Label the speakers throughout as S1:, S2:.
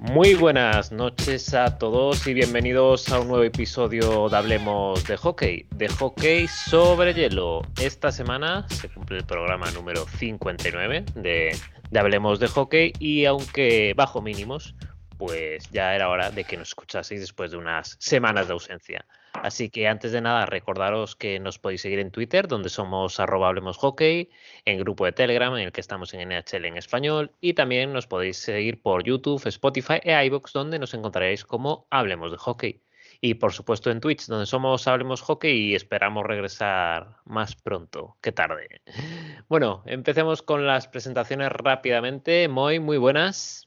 S1: Muy buenas noches a todos y bienvenidos a un nuevo episodio de Hablemos de Hockey, de hockey sobre hielo. Esta semana se cumple el programa número 59 de, de Hablemos de Hockey y aunque bajo mínimos, pues ya era hora de que nos escuchaseis después de unas semanas de ausencia. Así que antes de nada, recordaros que nos podéis seguir en Twitter, donde somos arroba hablemos hockey, en grupo de Telegram, en el que estamos en NHL en español, y también nos podéis seguir por YouTube, Spotify e iVoox, donde nos encontraréis como Hablemos de Hockey. Y por supuesto en Twitch, donde somos Hablemos Hockey y esperamos regresar más pronto que tarde. Bueno, empecemos con las presentaciones rápidamente. Muy, muy buenas.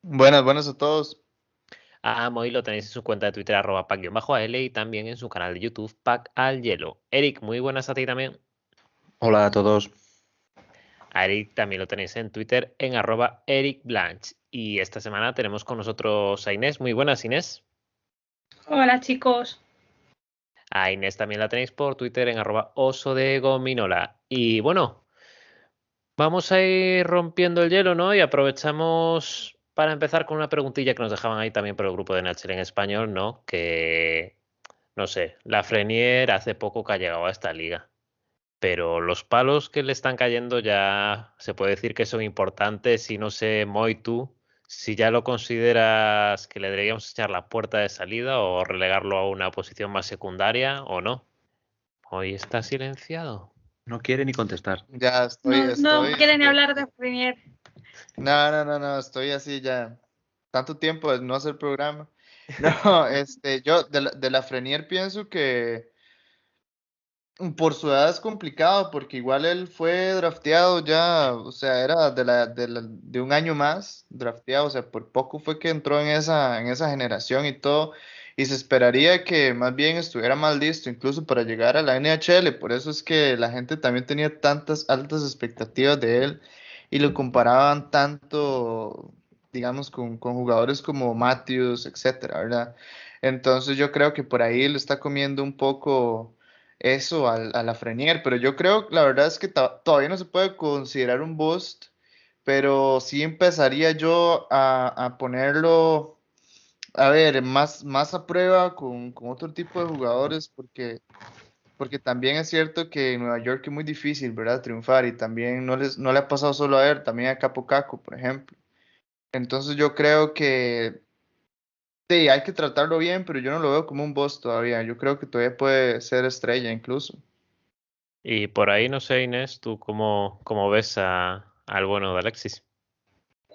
S2: Buenas, buenas a todos.
S1: A Moy lo tenéis en su cuenta de Twitter, arroba pack-al y también en su canal de YouTube, Pack al Hielo. Eric, muy buenas a ti también.
S3: Hola a todos.
S1: A Eric también lo tenéis en Twitter, en arroba Eric Blanche. Y esta semana tenemos con nosotros a Inés. Muy buenas, Inés.
S4: Hola, chicos.
S1: A Inés también la tenéis por Twitter, en arroba oso de gominola. Y bueno, vamos a ir rompiendo el hielo, ¿no? Y aprovechamos para empezar con una preguntilla que nos dejaban ahí también por el grupo de Nacher en español, ¿no? Que, no sé, la Frenier hace poco que ha llegado a esta liga. Pero los palos que le están cayendo ya se puede decir que son importantes y no sé, Moy, tú, si ya lo consideras que le deberíamos echar la puerta de salida o relegarlo a una posición más secundaria o no. Hoy está silenciado.
S3: No quiere ni contestar.
S2: Ya estoy.
S4: No,
S2: estoy
S4: no quiere ni hablar de Premier.
S2: No, no, no, no, estoy así ya. Tanto tiempo de no hacer programa. No, este, yo de la, de la Frenier pienso que por su edad es complicado, porque igual él fue drafteado ya, o sea, era de, la, de, la- de un año más drafteado, o sea, por poco fue que entró en esa, en esa generación y todo, y se esperaría que más bien estuviera más listo, incluso para llegar a la NHL, por eso es que la gente también tenía tantas altas expectativas de él y lo comparaban tanto, digamos, con, con jugadores como Matthews, etcétera, ¿verdad? Entonces yo creo que por ahí le está comiendo un poco eso al- a, la Frenier, pero yo creo, la verdad es que to- todavía no se puede considerar un boost, pero sí empezaría yo a, a ponerlo, a ver, más, más a prueba con, con otro tipo de jugadores, porque, porque también es cierto que en Nueva York es muy difícil, ¿verdad? Triunfar y también no, les, no le ha pasado solo a él, también a Capo Caco, por ejemplo. Entonces yo creo que sí, hay que tratarlo bien, pero yo no lo veo como un boss todavía. Yo creo que todavía puede ser estrella incluso.
S1: Y por ahí, no sé, Inés, ¿tú cómo, cómo ves a- al bueno de Alexis?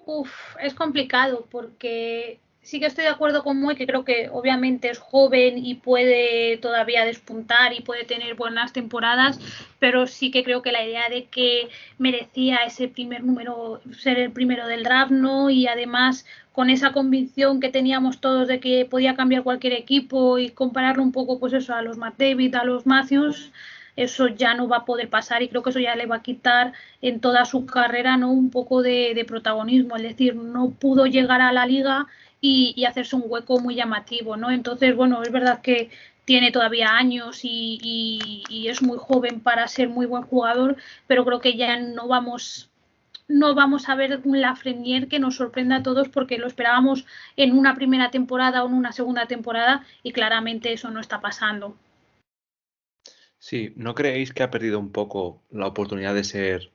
S4: Uf, es complicado porque sí que estoy de acuerdo con Moy, que creo que obviamente es joven y puede todavía despuntar y puede tener buenas temporadas, pero sí que creo que la idea de que merecía ese primer número, ser el primero del draft, ¿no? Y además con esa convicción que teníamos todos de que podía cambiar cualquier equipo y compararlo un poco, pues eso, a los Matt David, a los Matthews, eso ya no va a poder pasar y creo que eso ya le va a quitar en toda su carrera no un poco de, de protagonismo, es decir, no pudo llegar a la liga y, y hacerse un hueco muy llamativo, ¿no? Entonces, bueno, es verdad que tiene todavía años y, y- y es muy joven para ser muy buen jugador, pero creo que ya no vamos no vamos a ver un Lafreniere que nos sorprenda a todos porque lo esperábamos en una primera temporada o en una segunda temporada y claramente eso no está pasando.
S3: Sí, ¿no creéis que ha perdido un poco la oportunidad de ser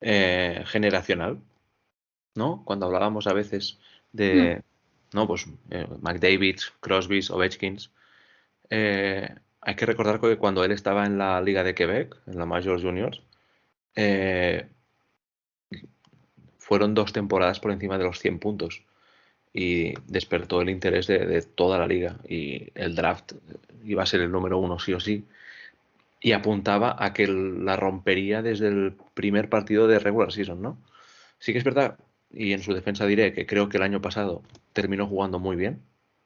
S3: eh, generacional? ¿No? Cuando hablábamos a veces de, no, pues eh, McDavids, Crosbys, Ovechkins, eh, hay que recordar que cuando él estaba en la Liga de Quebec, en la Majors Juniors, eh, fueron dos temporadas por encima de los 100 puntos y despertó el interés de, de toda la liga y el draft iba a ser el número uno sí o sí y apuntaba a que la rompería desde el primer partido de regular season, ¿no? Sí que es verdad, y en su defensa diré que creo que el año pasado terminó jugando muy bien.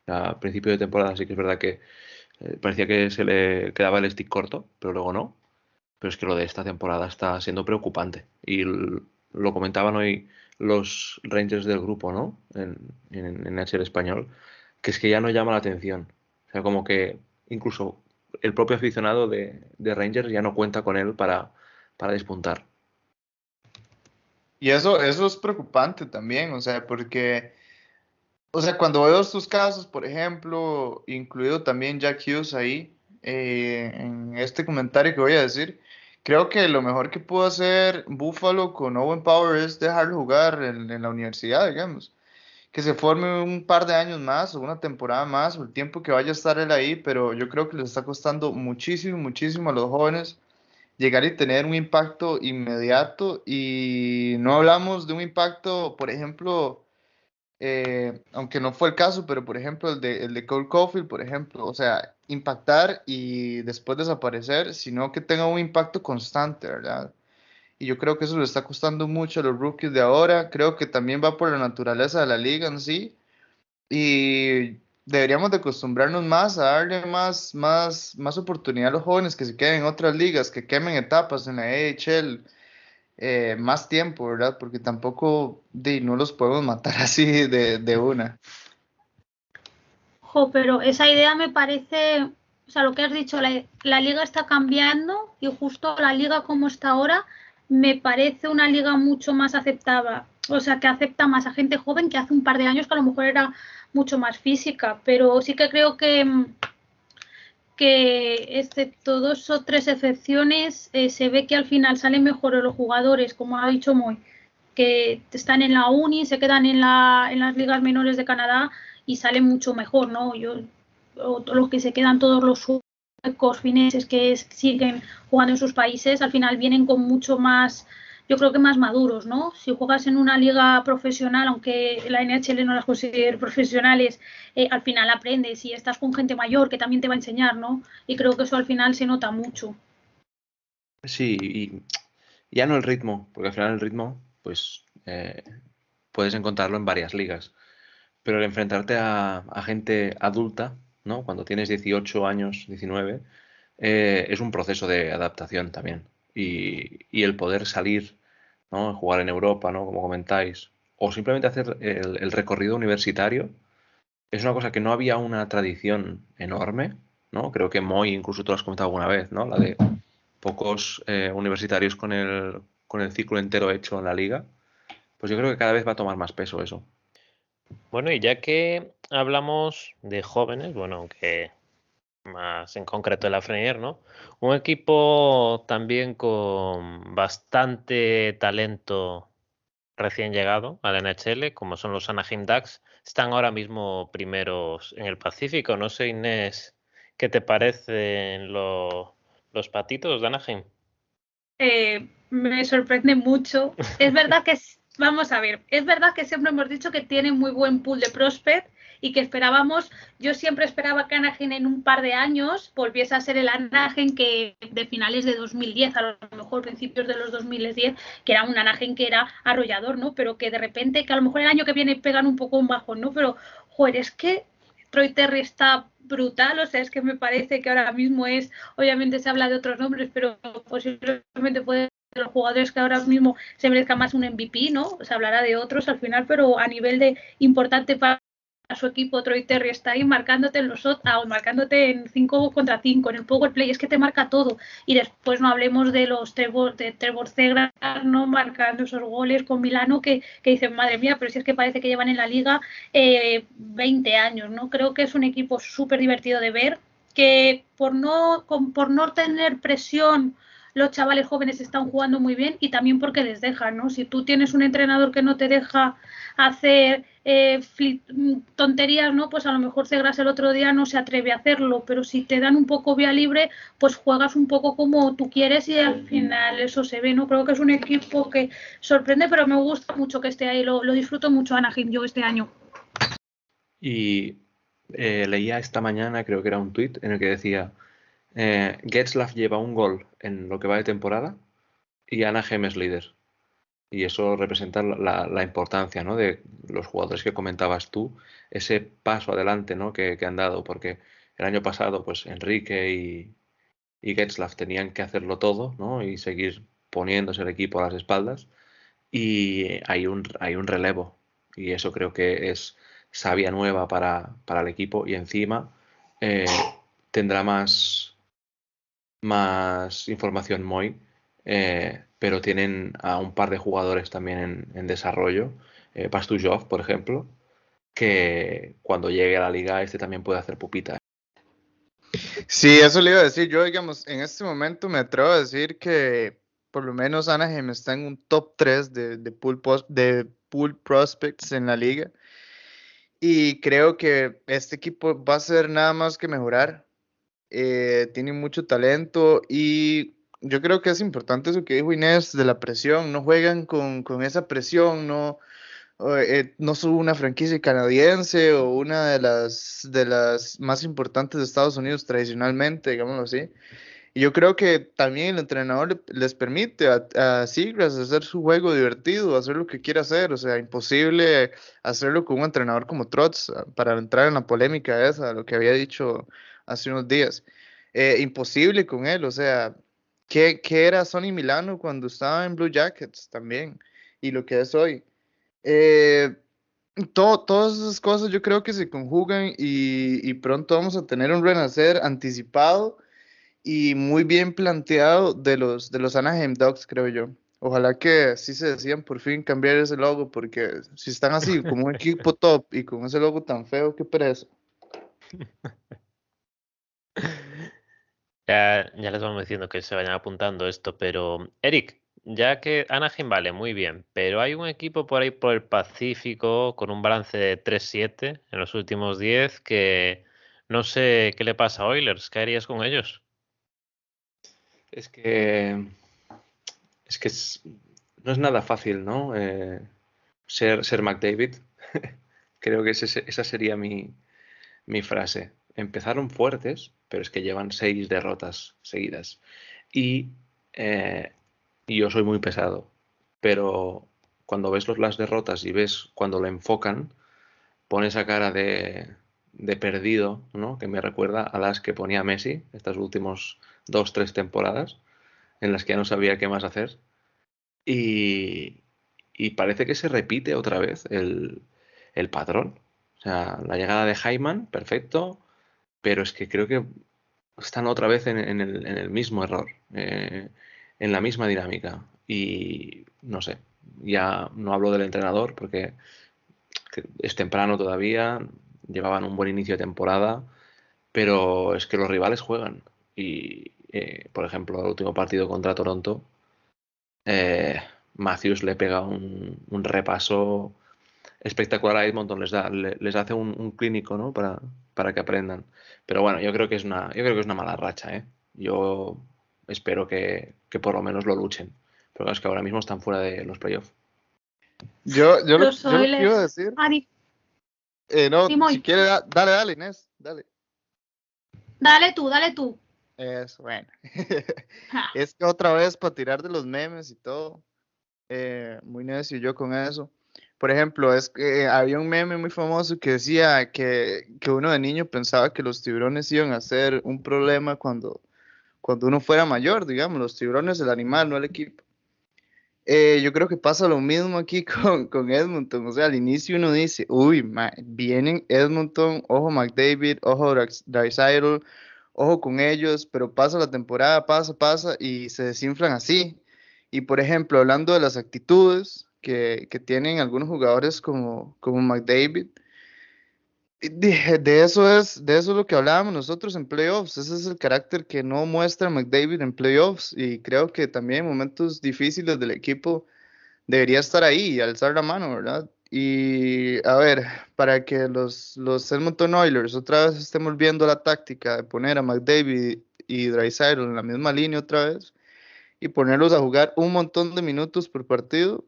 S3: A principio de temporada sí que es verdad que eh, parecía que se le quedaba el stick corto, pero luego no. Pero es que lo de esta temporada está siendo preocupante. Y lo comentaban hoy los Rangers del grupo, ¿no? En, en, en español, que es que ya no llama la atención. O sea, como que incluso el propio aficionado de, de Rangers ya no cuenta con él para, para despuntar.
S2: Y eso, eso es preocupante también, o sea, porque o sea, cuando veo estos casos, por ejemplo, incluido también Jack Hughes ahí, eh, en este comentario que voy a decir, creo que lo mejor que pudo hacer Buffalo con Owen Power es dejarlo jugar en, en la universidad, digamos. Que se forme un par de años más o una temporada más o el tiempo que vaya a estar él ahí, pero yo creo que les está costando muchísimo, muchísimo a los jóvenes llegar y tener un impacto inmediato y no hablamos de un impacto, por ejemplo, eh, aunque no fue el caso, pero por ejemplo el de, el de Cole Caulfield, por ejemplo, o sea, impactar y después desaparecer, sino que tenga un impacto constante, ¿verdad? Y yo creo que eso le está costando mucho a los rookies de ahora, creo que también va por la naturaleza de la liga en sí, y deberíamos de acostumbrarnos más a darle más, más, más oportunidad a los jóvenes que se queden en otras ligas, que quemen etapas en la AHL eh, más tiempo, ¿verdad? Porque tampoco no los podemos matar así de, de una.
S4: Jo, pero esa idea me parece, o sea, lo que has dicho, la, la liga está cambiando y justo la liga como está ahora me parece una liga mucho más aceptada, o sea, que acepta más a gente joven que hace un par de años que a lo mejor era mucho más física, pero sí que creo que, que excepto dos o tres excepciones, eh, se ve que al final salen mejor los jugadores, como ha dicho Moy, que están en la uni, se quedan en, la, en las ligas menores de Canadá y salen mucho mejor, ¿no? Yo, los que se quedan todos los suecos, fineses que siguen jugando en sus países, al final vienen con mucho más yo creo que más maduros, ¿no? Si juegas en una liga profesional, aunque la NHL no las considere profesionales, eh, al final aprendes y estás con gente mayor que también te va a enseñar, ¿no? Y creo que eso al final se nota mucho.
S3: Sí, y ya no el ritmo, porque al final el ritmo, pues eh, puedes encontrarlo en varias ligas, pero el enfrentarte a, gente adulta, ¿no? Cuando tienes 18 años, 19, eh, es un proceso de adaptación también y, el poder salir, ¿no? jugar en Europa, ¿no? como comentáis, o simplemente hacer el, recorrido universitario, es una cosa que no había una tradición enorme, ¿no? Creo que Moy, incluso tú lo has comentado alguna vez, ¿no? La de pocos eh, universitarios con el, con el ciclo entero hecho en la liga. Pues yo creo que cada vez va a tomar más peso eso.
S1: Bueno, y ya que hablamos de jóvenes, bueno, aunque más en concreto de la Frenier, ¿no? Un equipo también con bastante talento recién llegado al NHL, como son los Anaheim Ducks, están ahora mismo primeros en el Pacífico. No sé, Inés, ¿qué te parecen los patitos de Anaheim?
S4: Eh, me sorprende mucho. Es verdad que, vamos a ver, es verdad que siempre hemos dicho que tiene muy buen pool de prospect y que esperábamos, yo siempre esperaba que Anagen en un par de años volviese a ser el Anagen que de finales de 2010, a lo mejor principios de los 2010, que era un Anagen que era arrollador, ¿no? Pero que de repente, que a lo mejor el año que viene pegan un poco un bajón, ¿no? Pero, joder, es que Troy Terry está brutal, o sea, es que me parece que ahora mismo es, obviamente se habla de otros nombres, pero posiblemente puede de los jugadores que ahora mismo se merezca más un MVP, ¿no? Se hablará de otros al final, pero a nivel de importante para a su equipo Troy Terry está ahí marcándote en los ah, marcándote en 5 contra 5 en el power play es que te marca todo. Y después no hablemos de los Trevor, de Trevor no marcando esos goles con Milano que, que, dicen madre mía pero si es que parece que llevan en la liga eh, 20 años no creo que es un equipo súper divertido de ver que por no por no tener presión los chavales jóvenes están jugando muy bien y también porque les dejan, ¿no? Si tú tienes un entrenador que no te deja hacer eh, tonterías, ¿no? Pues a lo mejor Cegras el otro día no se atreve a hacerlo, pero si te dan un poco vía libre, pues juegas un poco como tú quieres y al final eso se ve, ¿no? Creo que es un equipo que sorprende, pero me gusta mucho que esté ahí, lo, disfruto mucho Anaheim yo este año.
S3: Y eh, leía esta mañana, creo que era un tuit, en el que decía eh, Getzlaff lleva un gol en lo que va de temporada y Anaheim es líder. Y eso representa la, importancia ¿no? de los jugadores que comentabas tú, ese paso adelante ¿no? que, han dado, porque el año pasado pues Enrique y, y Getzlaff tenían que hacerlo todo ¿no? y seguir poniéndose el equipo a las espaldas y hay un, hay un relevo y eso creo que es sabia nueva para, para el equipo y encima eh, tendrá más, más información muy, eh, pero tienen a un par de jugadores también en, desarrollo. Eh, Pastujov, por ejemplo, que cuando llegue a la liga este también puede hacer pupita.
S2: Sí, eso le iba a decir. Yo, digamos, en este momento me atrevo a decir que por lo menos Anaheim está en un top 3 de, de, pool, de pool prospects en la liga. Y creo que este equipo va a ser nada más que mejorar. Eh, tiene mucho talento y yo creo que es importante eso que dijo Inés de la presión. No juegan con, con esa presión, no, eh, no son una franquicia canadiense o una de las, de las más importantes de Estados Unidos tradicionalmente, digámoslo así. Y yo creo que también el entrenador les permite a, a hacer su juego divertido, hacer lo que quiera hacer. O sea, imposible hacerlo con un entrenador como Trotz ah, para entrar en la polémica esa, lo que había dicho hace unos días. Eh, imposible con él, o sea, ¿qué, ¿qué, era Sonny Milano cuando estaba en Blue Jackets también? Y lo que es hoy. Eh, todas esas cosas yo creo que se conjugan y, y, pronto vamos a tener un renacer anticipado y muy bien planteado de los, de los Anaheim Ducks, creo yo. Ojalá que sí se decían por fin cambiar ese logo, porque si están así, como un equipo top y con ese logo tan feo, qué pereza.
S1: Ya, les vamos diciendo que se vayan apuntando esto, pero Eric, ya que Anaheim vale muy bien, pero hay un equipo por ahí por el Pacífico con un balance de 3-7 en los últimos 10 que no sé qué le pasa a Oilers, ¿qué harías con ellos?
S3: Es que. Es que no es nada fácil, ¿no? Eh, ser, ser McDavid. Creo que esa sería mi, mi frase. Empezaron fuertes, pero es que llevan seis derrotas seguidas. Y, eh, yo soy muy pesado. Pero cuando ves los, las derrotas y ves cuando lo enfocan, pone esa cara de, de perdido, ¿no? Que me recuerda a las que ponía Messi estos últimos dos, tres temporadas en las que ya no sabía qué más hacer. Y, parece que se repite otra vez el, patrón. O sea, la llegada de Hyman, perfecto, pero es que creo que están otra vez en, el, mismo error, eh, en la misma dinámica. Y no sé, ya no hablo del entrenador porque es temprano todavía, llevaban un buen inicio de temporada, pero es que los rivales juegan. Y, eh, por ejemplo, el último partido contra Toronto, eh, Matthews le pega un, repaso espectacular a Edmonton, les, da, les hace un, clínico ¿no? para, para que aprendan. Pero bueno, yo creo que es una, yo creo que es una mala racha. ¿eh? Yo espero que, por lo menos lo luchen. Pero es que ahora mismo están fuera de los playoffs.
S2: Yo, yo, lo, quiero decir. no, si quieres, dale, dale, Inés, dale.
S4: Dale tú, dale tú.
S2: Es bueno. es que otra vez para tirar de los memes y todo. Eh, muy necio yo con eso. Por ejemplo, es que había un meme muy famoso que decía que, que, uno de niño pensaba que los tiburones iban a ser un problema cuando, cuando uno fuera mayor, digamos, los tiburones, el animal, no el equipo. Eh, yo creo que pasa lo mismo aquí con, con, Edmonton. O sea, al inicio uno dice, uy, vienen Edmonton, ojo McDavid, ojo Dreisaitl, ojo con ellos, pero pasa la temporada, pasa, pasa y se desinflan así. Y por ejemplo, hablando de las actitudes que, tienen algunos jugadores como, como McDavid, de, de, eso es, de eso es lo que hablábamos nosotros en playoffs. Ese es el carácter que no muestra McDavid en playoffs. Y creo que también en momentos difíciles del equipo debería estar ahí y alzar la mano, ¿verdad? Y a ver, para que los, los Edmonton Oilers otra vez estemos viendo la táctica de poner a McDavid y Drysdale en la misma línea otra vez y ponerlos a jugar un montón de minutos por partido,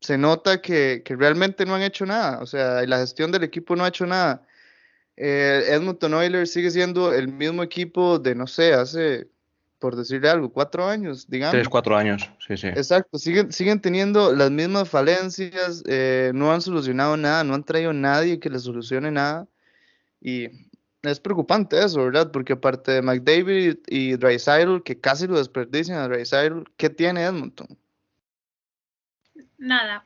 S2: se nota que, que realmente no han hecho nada. O sea, la gestión del equipo no ha hecho nada. Eh, Edmonton Oilers sigue siendo el mismo equipo de, no sé, hace por decirle algo, cuatro años, digamos.
S3: Tres, cuatro años, sí, sí.
S2: Exacto, siguen, siguen teniendo las mismas falencias, eh, no han solucionado nada, no han traído a nadie que les solucione nada. Y es preocupante eso, ¿verdad? Porque aparte de McDavid y Dreisaitl, que casi lo desperdician a Dreisaitl, ¿qué tiene Edmonton?
S4: Nada.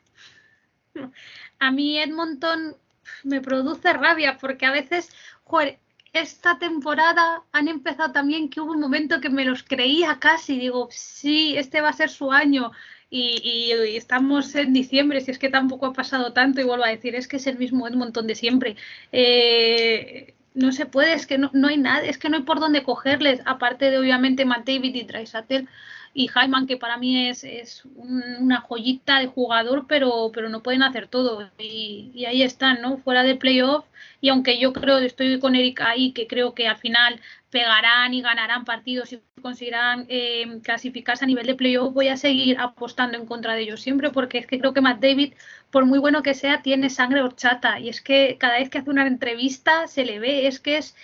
S4: A mí Edmonton me produce rabia porque a veces, joder, esta temporada han empezado también que hubo un momento que me los creía casi, digo, sí, este va a ser su año. y, estamos en diciembre, si es que tampoco ha pasado tanto, y vuelvo a decir, es que es el mismo montón de siempre. Eh, no se puede, es que no, hay nada, es que no hay por dónde cogerles, aparte de obviamente Matt David y Dreisaitl y Hyman, que para mí es, es una joyita de jugador, pero, pero no pueden hacer todo. Y, y, ahí están, ¿no? Fuera de playoff. Y aunque yo creo, estoy con Eric ahí, que creo que al final pegarán y ganarán partidos y conseguirán eh, clasificarse a nivel de playoff, voy a seguir apostando en contra de ellos siempre, porque es que creo que Matt David, por muy bueno que sea, tiene sangre horchata. Y es que cada vez que hace una entrevista se le ve, es que es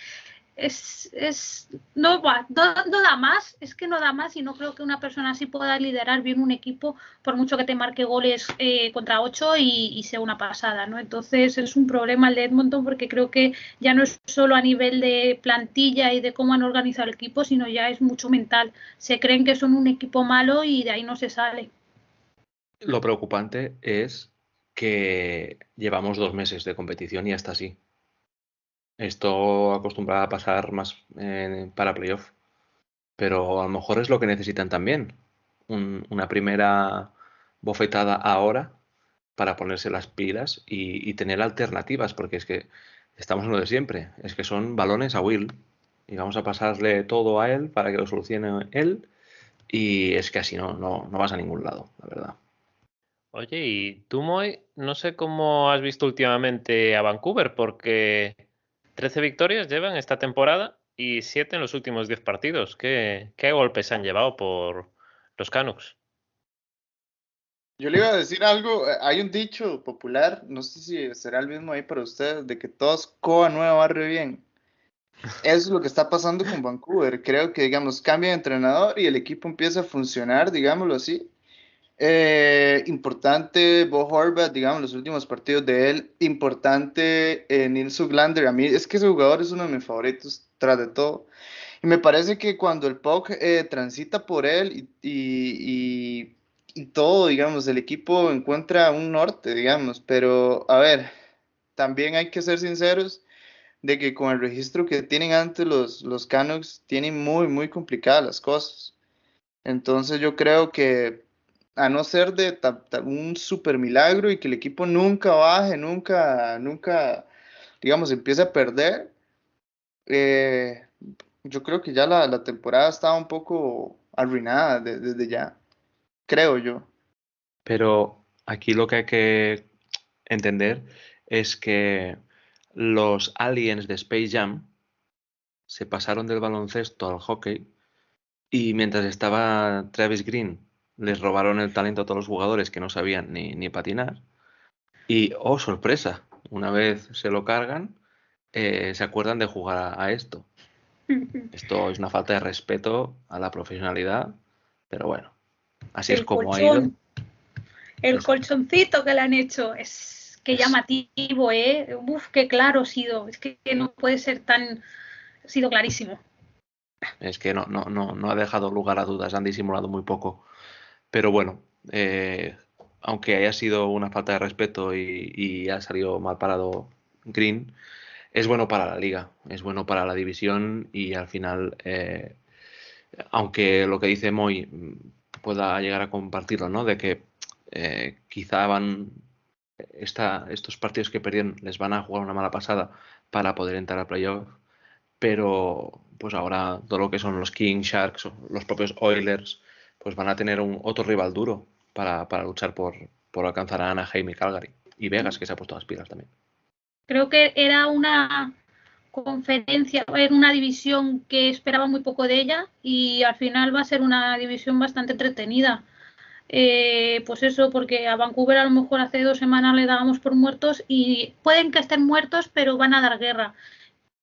S4: es, es no, no, da más, es que no da más y no creo que una persona así pueda liderar bien un equipo por mucho que te marque goles eh, contra ocho y, sea una pasada, ¿no? Entonces es un problema el de Edmonton porque creo que ya no es solo a nivel de plantilla y de cómo han organizado el equipo, sino ya es mucho mental. Se creen que son un equipo malo y de ahí no se sale.
S3: Lo preocupante es que llevamos dos meses de competición y hasta así. Esto acostumbraba a pasar más eh, para playoff. Pero a lo mejor es lo que necesitan también. una primera bofetada ahora para ponerse las pilas y, tener alternativas, porque es que estamos en lo de siempre. Es que son balones a Will y vamos a pasarle todo a él para que lo solucione él. Y es que así no, no, no vas a ningún lado, la verdad.
S1: Oye, y tú, Moy, no sé cómo has visto últimamente a Vancouver, porque 13 victorias llevan esta temporada y 7 en los últimos 10 partidos. ¿Qué, golpes han llevado por los Canucks?
S2: Yo le iba a decir algo, eh, hay un dicho popular, no sé si será el mismo ahí para ustedes, de que todos coa nueva barrio bien. Eso es lo que está pasando con Vancouver. Creo que, digamos, cambia de entrenador y el equipo empieza a funcionar, digámoslo así, eh, importante Bo Horvath, digamos, los últimos partidos de él. Importante eh, Nils Uglander. A mí es que ese jugador es uno de mis favoritos, tras de todo. Y me parece que cuando el POC eh, transita por él y, y, todo, digamos, el equipo encuentra un norte, digamos. Pero, a ver, también hay que ser sinceros de que con el registro que tienen antes los, los Canucks, tienen muy, muy complicadas las cosas. Entonces yo creo que a no ser de un super milagro y que el equipo nunca baje, nunca, nunca, digamos, empiece a perder, eh, yo creo que ya la, temporada estaba un poco arruinada desde ya, creo yo.
S3: Pero aquí lo que hay que entender es que los aliens de Space Jam se pasaron del baloncesto al hockey y mientras estaba Travis Green les robaron el talento a todos los jugadores que no sabían ni, ni patinar. Y, oh, sorpresa, una vez se lo cargan, eh, se acuerdan de jugar a, esto. Esto es una falta de respeto a la profesionalidad, pero bueno, así es como ha ido.
S4: El colchoncito que le han hecho es que llamativo, ¿eh? Uf, qué claro ha sido. Es que no puede ser tan. Ha sido clarísimo.
S3: Es que no, no, no, no ha dejado lugar a dudas, han disimulado muy poco. Pero bueno, eh, aunque haya sido una falta de respeto y, ha salido mal parado Green, es bueno para la liga, es bueno para la división y al final, eh, aunque lo que dice Moy pueda llegar a compartirlo, ¿no? De que eh, quizá van estos partidos que perdieron les van a jugar una mala pasada para poder entrar a playoff, pero pues ahora todo lo que son los King Sharks, los propios Oilers, pues van a tener un otro rival duro para, luchar por, alcanzar a Anaheim y Calgary. Y Vegas, que se ha puesto las pilas también.
S4: Creo que era una conferencia, era una división que esperaba muy poco de ella y al final va a ser una división bastante entretenida. Eh, pues eso, porque a Vancouver a lo mejor hace dos semanas le dábamos por muertos y pueden que estén muertos, pero van a dar guerra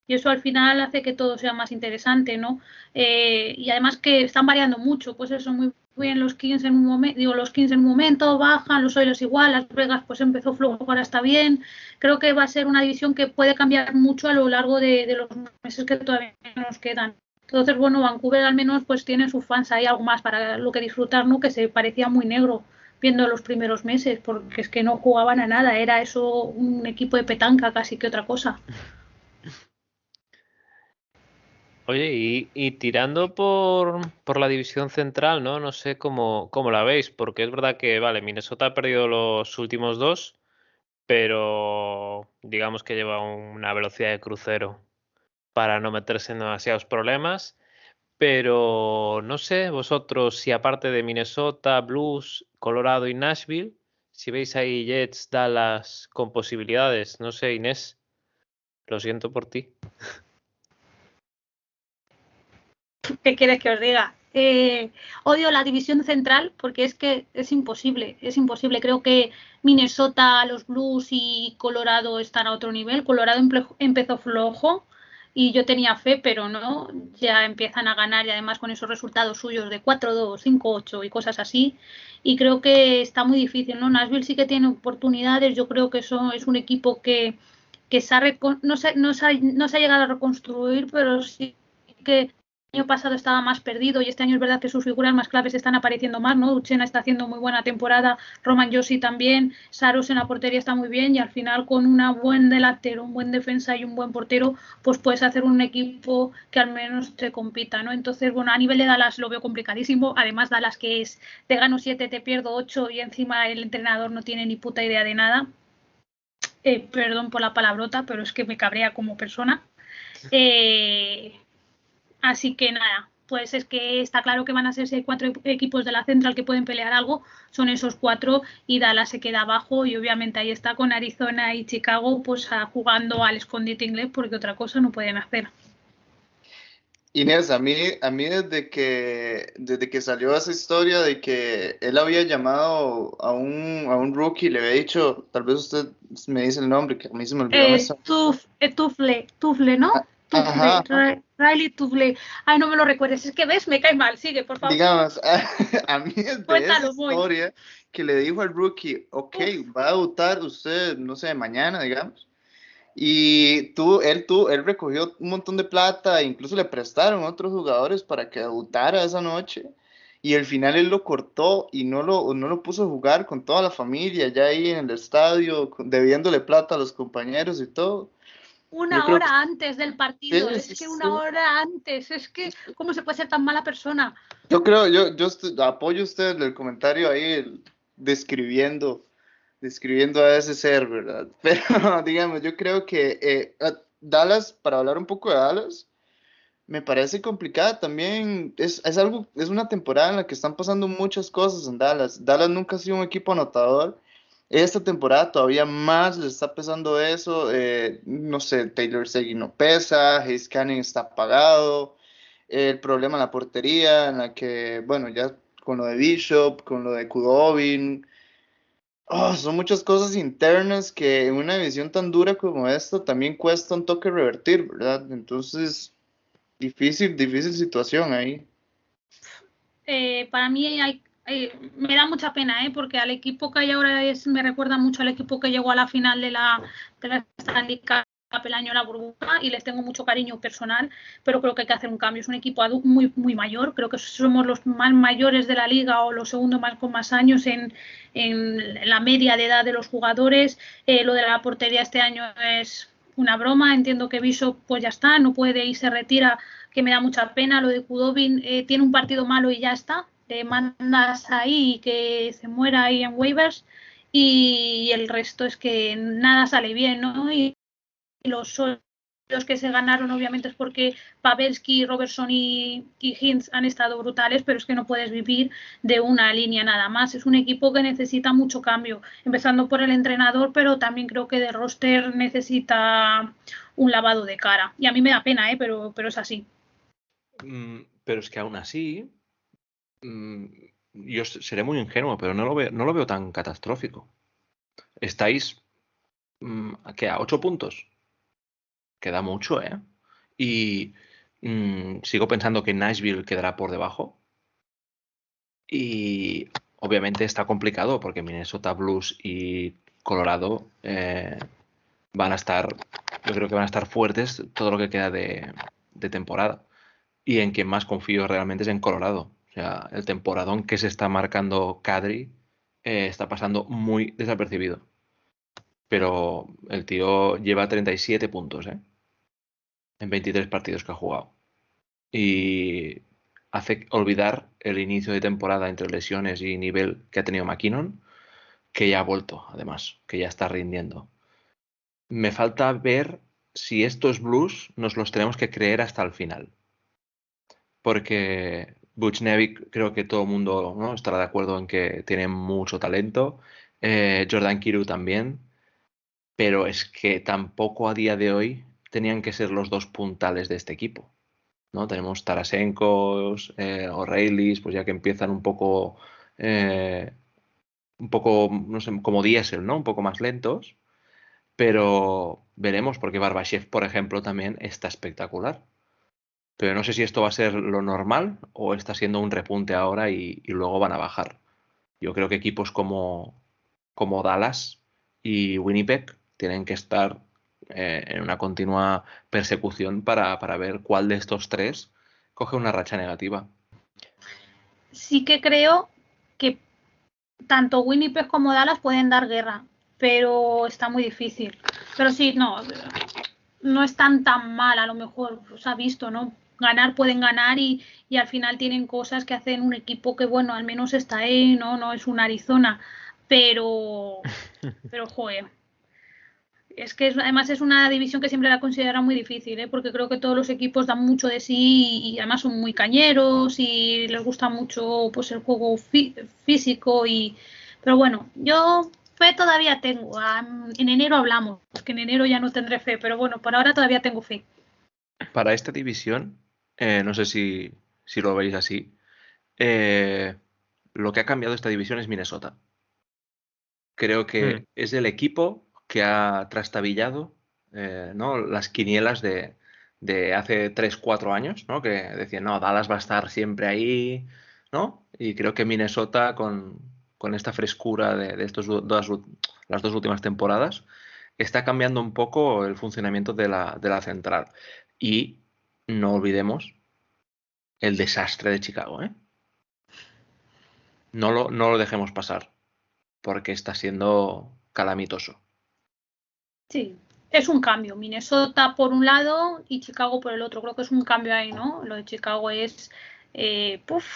S4: y eso al final hace que todo sea más interesante, ¿no? Eh, y además que están variando mucho, pues eso, muy bien los Kings en un momento, digo, los Kings en un momento bajan, los Oilers igual, Las Vegas pues empezó flojo, ahora está bien. Creo que va a ser una división que puede cambiar mucho a lo largo de, los meses que todavía nos quedan. Entonces, bueno, Vancouver al menos pues tiene sus fans ahí algo más para lo que disfrutar, ¿no? Que se parecía muy negro viendo los primeros meses, porque es que no jugaban a nada, era eso un equipo de petanca casi que otra cosa.
S1: Oye, y, tirando por, por, la división central, ¿no? No sé cómo, cómo la veis, porque es verdad que, vale, Minnesota ha perdido los últimos dos, pero digamos que lleva una velocidad de crucero para no meterse en demasiados problemas. Pero no sé, vosotros, si aparte de Minnesota, Blues, Colorado y Nashville, si veis ahí Jets, Dallas con posibilidades, no sé, Inés, lo siento por ti.
S4: ¿Qué quieres que os diga? Eh, odio la división central porque es que es imposible, es imposible. Creo que Minnesota, los Blues y Colorado están a otro nivel. Colorado empezó flojo y yo tenía fe, pero no, ya empiezan a ganar y además con esos resultados suyos de 4-2, 5-8 y cosas así. Y creo que está muy difícil, ¿no? Nashville sí que tiene oportunidades, yo creo que eso es un equipo que, que no, se, no, se no se ha llegado a reconstruir, pero sí que año pasado estaba más perdido y este año es verdad que sus figuras más claves están apareciendo más, ¿no? Uchena está haciendo muy buena temporada, Roman Yossi también, Saros en la portería está muy bien y al final con una buen delantero, un buen defensa y un buen portero, pues puedes hacer un equipo que al menos te compita, ¿no? Entonces, bueno, a nivel de Dallas lo veo complicadísimo, además Dallas que es te gano 7, te pierdo 8 y encima el entrenador no tiene ni puta idea de nada. Eh, perdón por la palabrota, pero es que me cabrea como persona. Eh, Así que nada, pues es que está claro que van a ser si hay cuatro equipos de la central que pueden pelear algo, son esos cuatro y Dallas se queda abajo y obviamente ahí está con Arizona y Chicago pues jugando al escondite inglés porque otra cosa no pueden hacer.
S2: Inés, a mí, a mí desde que desde que salió esa historia de que él había llamado a un, a un rookie, le había dicho, tal vez usted me dice el nombre, que a mí se me olvidó.
S4: Eh, eh Tufle, Tufle, ¿no? Ah, Riley Tufle. Ay, no me lo recuerdes. Es que ves, me cae mal. Sigue, por favor.
S2: Digamos, a, mí es de esa historia que le dijo al rookie, ok, va a debutar usted, no sé, mañana, digamos. Y tú, él, tú, él recogió un montón de plata, incluso le prestaron otros jugadores para que debutara esa noche. Y al final él lo cortó y no lo, no lo puso a jugar con toda la familia, ya ahí en el estadio, debiéndole plata a los compañeros y todo
S4: una hora antes del partido, es que una hora antes, es que, ¿cómo se puede ser tan mala persona?
S2: Yo creo, yo, yo apoyo usted el comentario ahí describiendo, describiendo a ese ser, ¿verdad? Pero, digamos, yo creo que eh, Dallas, para hablar un poco de Dallas, me parece complicada también, es, es algo, es una temporada en la que están pasando muchas cosas en Dallas. Dallas nunca ha sido un equipo anotador esta temporada todavía más le está pesando eso. Eh, no sé, Taylor Segui no pesa, Hayes Canning está apagado. el problema en la portería, en la que, bueno, ya con lo de Bishop, con lo de Kudobin. Oh, son muchas cosas internas que en una división tan dura como esta también cuesta un toque revertir, ¿verdad? Entonces, difícil, difícil situación ahí.
S4: Eh, para mí hay me da mucha pena, ¿eh? porque al equipo que hay ahora es, me recuerda mucho al equipo que llegó a la final de la, de la Stanley Cup el año la burbuja y les tengo mucho cariño personal, pero creo que hay que hacer un cambio. Es un equipo muy, muy mayor, creo que somos los más mayores de la liga o los segundos más con más años en, en la media de edad de los jugadores. Eh, lo de la portería este año es una broma, entiendo que Viso pues ya está, no puede y se retira, que me da mucha pena. Lo de Kudobin eh, tiene un partido malo y ya está, te mandas ahí y que se muera ahí en waivers y el resto es que nada sale bien, ¿no? Y los que se ganaron obviamente es porque Pavelski, Robertson y, y Hintz han estado brutales, pero es que no puedes vivir de una línea nada más. Es un equipo que necesita mucho cambio, empezando por el entrenador, pero también creo que de roster necesita un lavado de cara. Y a mí me da pena, ¿eh? pero, pero es así.
S3: Mm, pero es que aún así, yo seré muy ingenuo, pero no lo veo, no lo veo tan catastrófico. Estáis mm, ¿qué, a ocho puntos. Queda mucho, ¿eh? Y mm, sigo pensando que Nashville quedará por debajo. Y obviamente está complicado porque Minnesota Blues y Colorado eh, van a estar, yo creo que van a estar fuertes todo lo que queda de, de temporada. Y en quien más confío realmente es en Colorado o sea, el temporadón que se está marcando Kadri eh, está pasando muy desapercibido. Pero el tío lleva 37 puntos, ¿eh? En 23 partidos que ha jugado. y hace olvidar el inicio de temporada entre lesiones y nivel que ha tenido McKinnon, que ya ha vuelto, además, que ya está rindiendo. Me falta ver si estos blues nos los tenemos que creer hasta el final. Porque Butch Nevik creo que todo el mundo ¿no? estará de acuerdo en que tiene mucho talento. Eh, Jordan Kiru también. Pero es que tampoco a día de hoy tenían que ser los dos puntales de este equipo. ¿no? Tenemos Tarasenkos, eh, O'Reillys, pues ya que empiezan un poco, eh, un poco, no sé, como diésel, ¿no? Un poco más lentos. Pero veremos, porque Barbashev, por ejemplo, también está espectacular. Pero no sé si esto va a ser lo normal o está siendo un repunte ahora y, luego van a bajar. Yo creo que equipos como, como Dallas y Winnipeg tienen que estar eh, en una continua persecución para, para ver cuál de estos tres coge una racha negativa.
S4: Sí que creo que tanto Winnipeg como Dallas pueden dar guerra, pero está muy difícil. Pero sí, no, no están tan mal, a lo mejor se ha visto, ¿no? Ganar pueden ganar y, y, al final tienen cosas que hacen un equipo que bueno al menos está ahí no no es un Arizona. Pero pero joder es que además es una división que siempre la considera muy difícil ¿eh? porque creo que todos los equipos dan mucho de sí y, además son muy cañeros y les gusta mucho pues el juego físico y pero bueno yo fe todavía tengo. En enero hablamos que en enero ya no tendré fe pero bueno por ahora todavía tengo fe.
S3: Para esta división eh, no sé si, lo veis así. Eh, lo que ha cambiado esta división es Minnesota. Creo que hmm. es el equipo que ha trastabillado eh, ¿no? las quinielas de, hace 3-4 años, ¿no? que decían, no, Dallas va a estar siempre ahí, ¿no? Y creo que Minnesota, con, esta frescura de, estos dos, las dos últimas temporadas, está cambiando un poco el funcionamiento de la, de la central. Y no olvidemos el desastre de Chicago. ¿eh? No, lo, no lo dejemos pasar, porque está siendo calamitoso.
S4: Sí, es un cambio. Minnesota por un lado y Chicago por el otro. Creo que es un cambio ahí, ¿no? Lo de Chicago es. Eh, puf,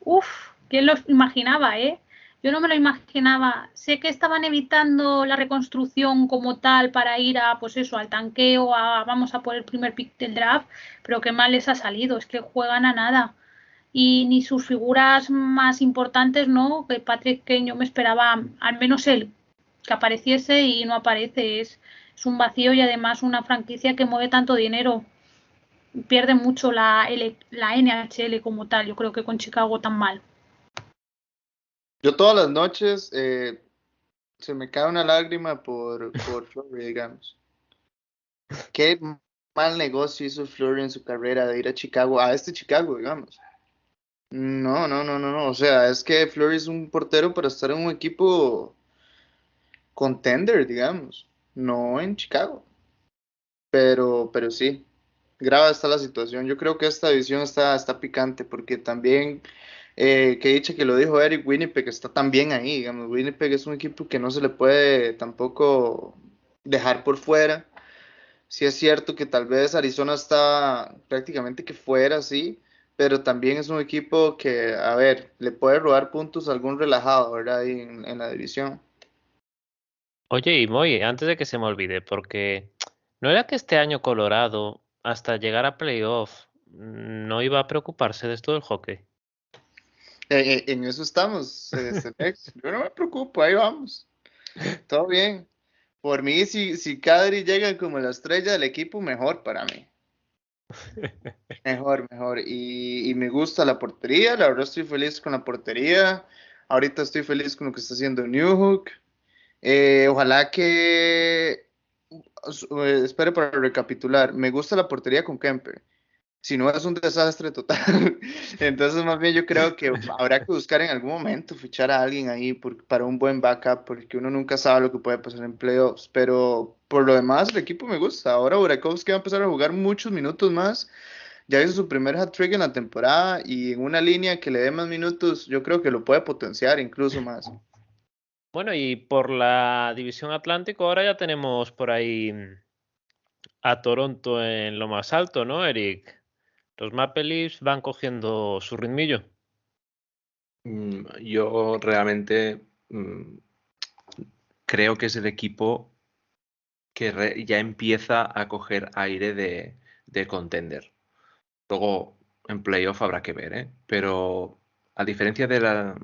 S4: uf, ¿quién lo imaginaba, eh? Yo no me lo imaginaba. Sé que estaban evitando la reconstrucción como tal para ir a, pues eso, al tanqueo, a vamos a por el primer pick del draft, pero qué mal les ha salido, es que juegan a nada. Y ni sus figuras más importantes, ¿no? Que Patrick Kane yo me esperaba, al menos él, que apareciese y no aparece. Es, es un vacío y además una franquicia que mueve tanto dinero. Pierde mucho la, la NHL como tal, yo creo que con Chicago tan mal.
S2: Yo todas las noches eh, se me cae una lágrima por, por Flurry, digamos. Qué mal negocio hizo Flurry en su carrera de ir a Chicago, a este Chicago, digamos. No, no, no, no, no. O sea, es que Flurry es un portero para estar en un equipo contender, digamos, no en Chicago. Pero, pero sí, grave está la situación. Yo creo que esta división está, está picante porque también eh, que dicha que lo dijo Eric, Winnipeg está también ahí, Winnipeg es un equipo que no se le puede tampoco dejar por fuera. Sí es cierto que tal vez Arizona está prácticamente que fuera, sí, pero también es un equipo que, a ver, le puede robar puntos a algún relajado, ¿verdad? En la división.
S1: Oye, y Moy, antes de que se me olvide, porque no era que este año Colorado, hasta llegar a playoff, no iba a preocuparse de esto del hockey.
S2: Eh, en eso estamos, Yo no me preocupo, ahí vamos. Todo bien. Por mí, si, si Kadri llega como la estrella del equipo, mejor para mí. Mejor, mejor. Y, me gusta la portería, la verdad estoy feliz con la portería. Ahorita estoy feliz con lo que está haciendo Newhook. Eh, ojalá que... Eh, espere para recapitular. Me gusta la portería con Kemper si no es un desastre total. Entonces, más bien yo creo que habrá que buscar en algún momento fichar a alguien ahí para un buen backup, porque uno nunca sabe lo que puede pasar en playoffs. Pero por lo demás, el equipo me gusta. Ahora Burakovsky va a empezar a jugar muchos minutos más. Ya hizo su primer hat-trick en la temporada y en una línea que le dé más minutos, yo creo que lo puede potenciar incluso más.
S1: Bueno, y por la división Atlántico ahora ya tenemos por ahí a Toronto en lo más alto, ¿no, Eric? ¿Los Maple Leafs van cogiendo su ritmillo?
S3: Mm, yo realmente mm, creo que es el equipo que ya empieza a coger aire de, de contender. Luego en playoff habrá que ver, ¿eh? pero a diferencia de la,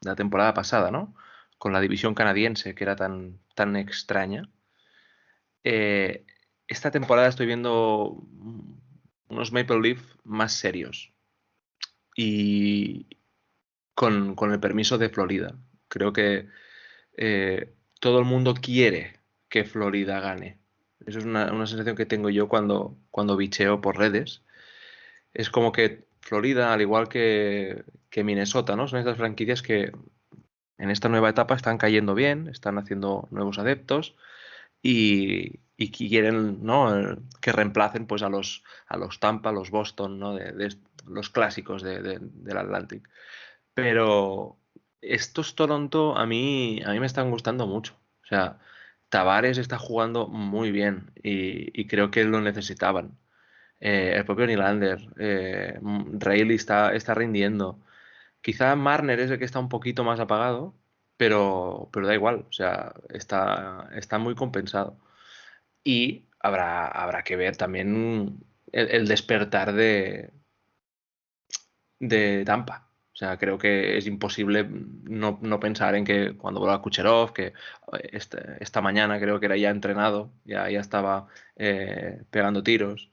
S3: la temporada pasada, ¿no? Con la división canadiense que era tan, tan extraña, eh, esta temporada estoy viendo unos Maple Leaf más serios y con, con el permiso de Florida. Creo que eh, todo el mundo quiere que Florida gane. Eso es una, una, sensación que tengo yo cuando, cuando bicheo por redes. Es como que Florida, al igual que, que Minnesota, ¿no? Son estas franquicias que en esta nueva etapa están cayendo bien, están haciendo nuevos adeptos y, y quieren ¿no? que reemplacen pues a los a los Tampa, los Boston, ¿no? de, de los clásicos de, de, del Atlantic. Pero estos Toronto a mí a mí me están gustando mucho. O sea, Tavares está jugando muy bien y, y creo que lo necesitaban. Eh, el propio Nylander, eh, Rayleigh está, está rindiendo. Quizá Marner es el que está un poquito más apagado, pero, pero da igual, o sea, está, está muy compensado. Y habrá, habrá que ver también el, despertar de, de Tampa. O sea, creo que es imposible no, no pensar en que cuando vuelva Kucherov, que este, esta mañana creo que era ya entrenado, ya, ya estaba eh, pegando tiros.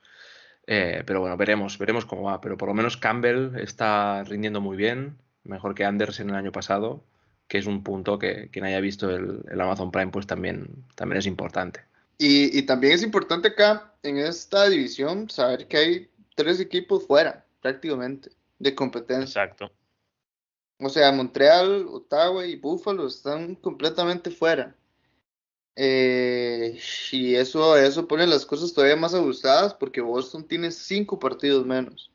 S3: Eh, pero bueno, veremos, veremos cómo va. Pero por lo menos Campbell está rindiendo muy bien, mejor que Anderson el año pasado, que es un punto que quien haya visto el, el Amazon Prime pues también, también es importante.
S2: Y, y, también es importante acá, en esta división, saber que hay tres equipos fuera, prácticamente, de competencia.
S1: Exacto.
S2: O sea, Montreal, Ottawa y Buffalo están completamente fuera. Eh, y eso, eso pone las cosas todavía más ajustadas porque Boston tiene cinco partidos menos.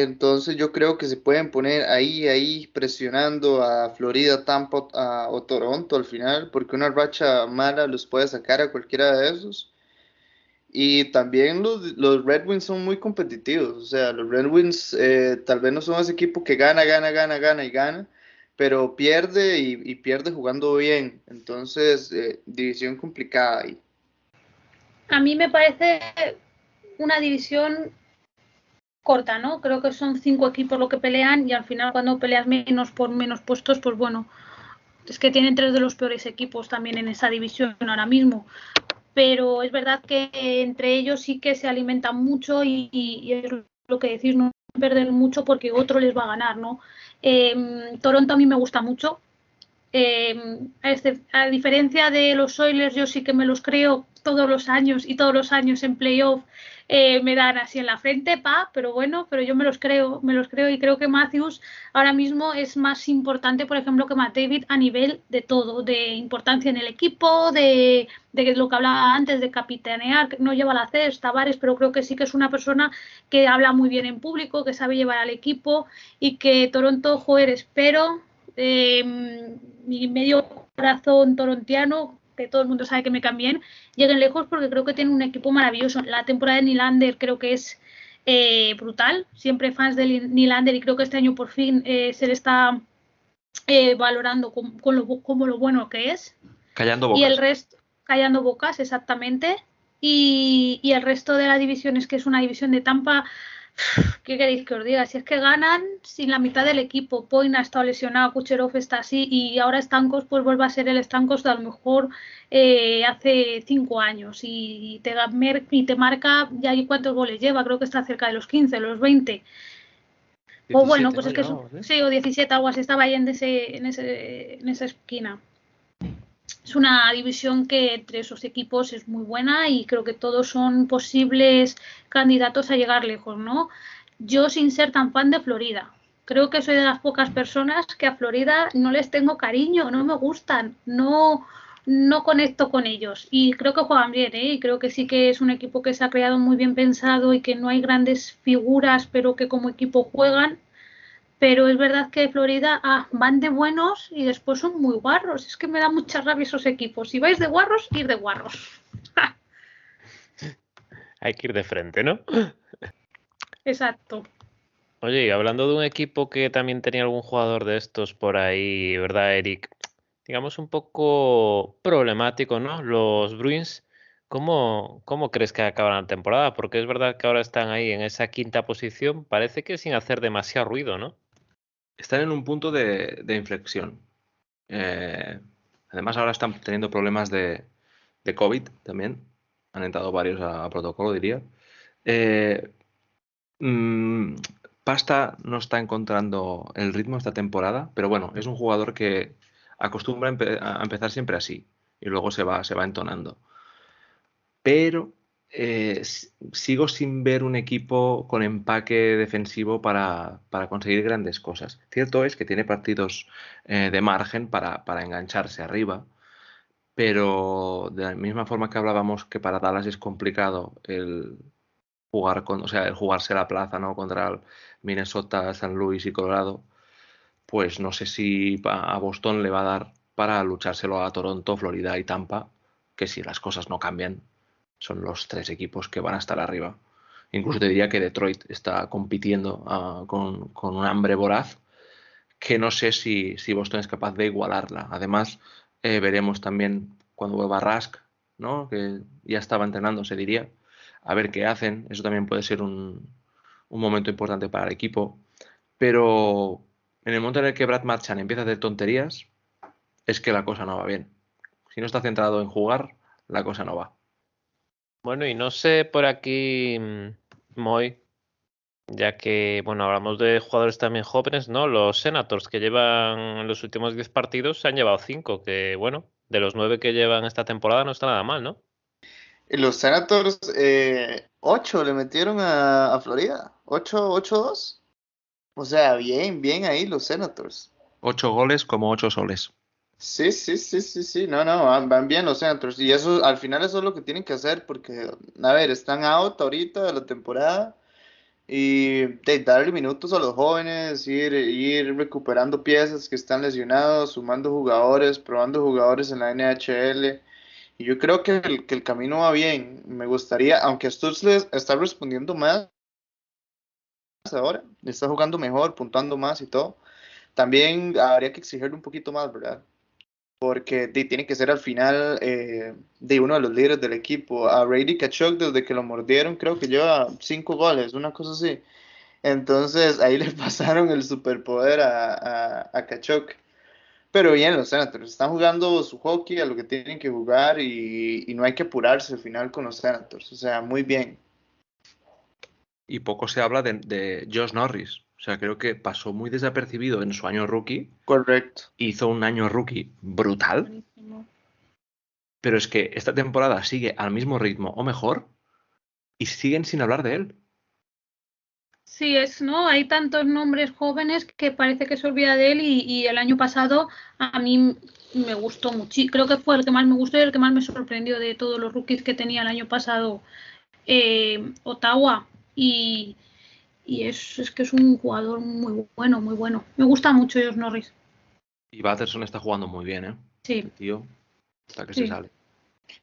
S2: Entonces yo creo que se pueden poner ahí, ahí presionando a Florida, Tampa a, o Toronto al final, porque una racha mala los puede sacar a cualquiera de esos. Y también los, los Red Wings son muy competitivos, o sea, los Red Wings eh, tal vez no son ese equipo que gana, gana, gana, gana y gana, pero pierde y, pierde jugando bien. Entonces, eh, división complicada ahí.
S4: A mí me parece una división corta, ¿no? Creo que son cinco equipos lo que pelean y al final cuando peleas menos por menos puestos, pues bueno, es que tienen tres de los peores equipos también en esa división ahora mismo. Pero es verdad que entre ellos sí que se alimentan mucho y, es lo que decís, no perder mucho porque otro les va a ganar, ¿no? Eh, Toronto a mí me gusta mucho. Eh, a, a, diferencia de los Oilers, yo sí que me los creo todos los años y todos los años en playoff eh, me dan así en la frente, pa, pero bueno, pero yo me los creo, me los creo y creo que Matthews ahora mismo es más importante, por ejemplo, que Matt David a nivel de todo, de importancia en el equipo, de, de lo que hablaba antes de capitanear, no lleva la CES, Tavares, pero creo que sí que es una persona que habla muy bien en público, que sabe llevar al equipo y que Toronto, joder, espero eh, mi medio corazón torontiano que todo el mundo sabe que me cambien, lleguen lejos porque creo que tienen un equipo maravilloso. La temporada de Nylander creo que es eh, brutal. Siempre fans de Nylander y creo que este año por fin eh, se le está eh, valorando con, con lo, como lo bueno que es.
S3: Callando bocas.
S4: Y el resto, callando bocas, exactamente. Y, y el resto de la división es que es una división de Tampa. ¿Qué queréis que os diga? Si es que ganan sin la mitad del equipo, Poin ha estado lesionado, Kucherov está así y ahora Stancos pues vuelve a ser el Stancos de a lo mejor eh, hace cinco años y te, y te marca ya cuántos goles lleva, creo que está cerca de los 15, los 20. 17, o bueno, pues es que ¿eh? sí, o 17, algo así, estaba ahí en, ese, en, ese, en esa esquina. Es una división que entre esos equipos es muy buena y creo que todos son posibles candidatos a llegar lejos, ¿no? Yo sin ser tan fan de Florida, creo que soy de las pocas personas que a Florida no les tengo cariño, no me gustan, no, no conecto con ellos y creo que juegan bien, ¿eh? y creo que sí que es un equipo que se ha creado muy bien pensado y que no hay grandes figuras, pero que como equipo juegan pero es verdad que Florida ah, van de buenos y después son muy guarros. Es que me da mucha rabia esos equipos. Si vais de guarros, ir de guarros.
S1: Hay que ir de frente, ¿no?
S4: Exacto.
S1: Oye, y hablando de un equipo que también tenía algún jugador de estos por ahí, ¿verdad, Eric? Digamos un poco problemático, ¿no? Los Bruins, ¿cómo, cómo crees que acabarán la temporada? Porque es verdad que ahora están ahí en esa quinta posición, parece que sin hacer demasiado ruido, ¿no?
S3: Están en un punto de, inflexión. Eh, además, ahora están teniendo problemas de, COVID también. Han entrado varios a, protocolo, diría. Eh, mm, Pasta no está encontrando el ritmo esta temporada, pero bueno, es un jugador que acostumbra a, a empezar siempre así y luego se va, se va entonando. Pero eh, sigo sin ver un equipo con empaque defensivo para, para, conseguir grandes cosas. Cierto es que tiene partidos eh, de margen para, para, engancharse arriba, pero de la misma forma que hablábamos que para Dallas es complicado el jugar con, o sea, el jugarse la plaza, ¿no? Contra Minnesota, San Luis y Colorado, pues no sé si a Boston le va a dar para luchárselo a Toronto, Florida y Tampa, que si las cosas no cambian, son los tres equipos que van a estar arriba. Incluso te diría que Detroit está compitiendo uh, con, con, un hambre voraz que no sé si, si, Boston es capaz de igualarla. Además, eh, veremos también cuando vuelva Rask, ¿no? que ya estaba entrenando, se diría, a ver qué hacen. Eso también puede ser un, un momento importante para el equipo. Pero en el momento en el que Brad Marchand empieza a hacer tonterías, es que la cosa no va bien. Si no está centrado en jugar, la cosa no va.
S1: Bueno, y no sé por aquí, mm, Moy, ya que, bueno, hablamos de jugadores también jóvenes, ¿no? Los Senators que llevan en los últimos 10 partidos se han llevado 5, que, bueno, de los 9 que llevan esta temporada no está nada mal, ¿no?
S2: Los Senators, eh, 8 le metieron a, a Florida. 8-2. O sea, bien, bien ahí los Senators.
S3: 8 goles como 8 soles.
S2: Sí, sí, sí, sí, sí, no, no, van, bien los Senators. Y eso, al final eso es lo que tienen que hacer, porque, a ver, están out ahorita de la temporada y darle minutos a los jóvenes, ir, ir recuperando piezas que están lesionados, sumando jugadores, probando jugadores en la NHL. Y yo creo que el, que el camino va bien. Me gustaría, aunque Stutz les está respondiendo más ahora, está jugando mejor, puntuando más y todo, también habría que exigirle un poquito más, ¿verdad? Porque tiene que ser al final eh, de uno de los líderes del equipo. A Brady Kachuk, desde que lo mordieron, creo que lleva cinco goles, una cosa así. Entonces ahí le pasaron el superpoder a, a, Kachuk. Pero bien, los Senators están jugando su hockey a lo que tienen que jugar y, no hay que apurarse al final con los Senators. O sea, muy bien.
S3: Y poco se habla de Josh Norris. O sea, creo que pasó muy desapercibido en su año rookie.
S2: Correcto.
S3: Hizo un año rookie brutal. Buenísimo. Pero es que esta temporada sigue al mismo ritmo o mejor y siguen sin hablar de él.
S4: Sí, es, ¿no? Hay tantos nombres jóvenes que parece que se olvida de él y, y el año pasado a mí me gustó mucho. Creo que fue el que más me gustó y el que más me sorprendió de todos los rookies que tenía el año pasado eh, Ottawa. Y, y es, es, que es un jugador muy bueno, muy bueno. Me gusta mucho Josh Norris.
S3: Y Batterson está jugando muy bien, ¿eh?
S4: Sí.
S3: El tío, hasta que
S4: Sí.
S3: se sale.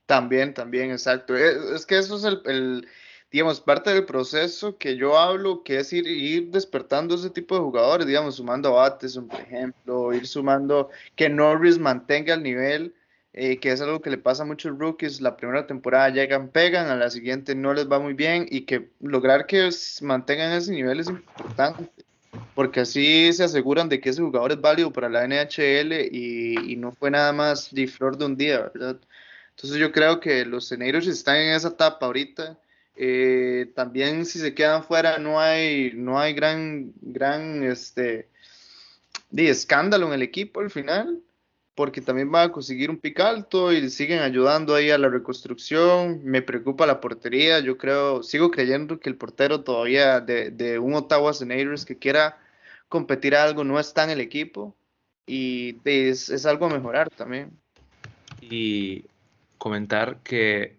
S2: También, también, exacto. Es, es que eso es el, el, digamos, parte del proceso que yo hablo, que es ir, ir despertando ese tipo de jugadores, digamos, sumando a Batterson, por ejemplo, ir sumando que Norris mantenga el nivel, eh, que es algo que le pasa a muchos rookies, la primera temporada llegan, pegan, a la siguiente no les va muy bien y que lograr que mantengan ese nivel es importante, porque así se aseguran de que ese jugador es válido para la NHL y, y no fue nada más de de un día, ¿verdad? Entonces yo creo que los Senators están en esa etapa ahorita. Eh, también si se quedan fuera no hay no hay gran gran este de escándalo en el equipo al final porque también van a conseguir un pick alto y siguen ayudando ahí a la reconstrucción. Me preocupa la portería, yo creo, sigo creyendo que el portero todavía de, de un Ottawa Senators que quiera competir a algo no está en el equipo y es, es algo a mejorar también.
S3: Y comentar que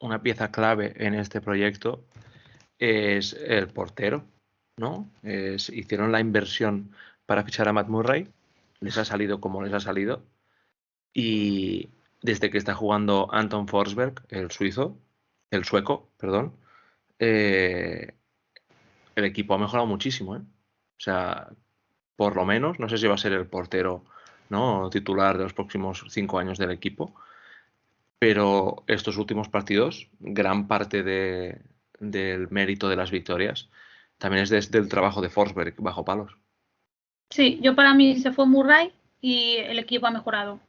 S3: una pieza clave en este proyecto es el portero, ¿no? Es, hicieron la inversión para fichar a Matt Murray, les ha salido como les ha salido, y desde que está jugando Anton Forsberg, el suizo, el sueco, perdón, eh, el equipo ha mejorado muchísimo, ¿eh? O sea, por lo menos, no sé si va a ser el portero ¿no? titular de los próximos cinco años del equipo, pero estos últimos partidos, gran parte de, del mérito de las victorias también es desde el trabajo de Forsberg bajo palos.
S4: Sí, yo para mí se fue Murray y el equipo ha mejorado.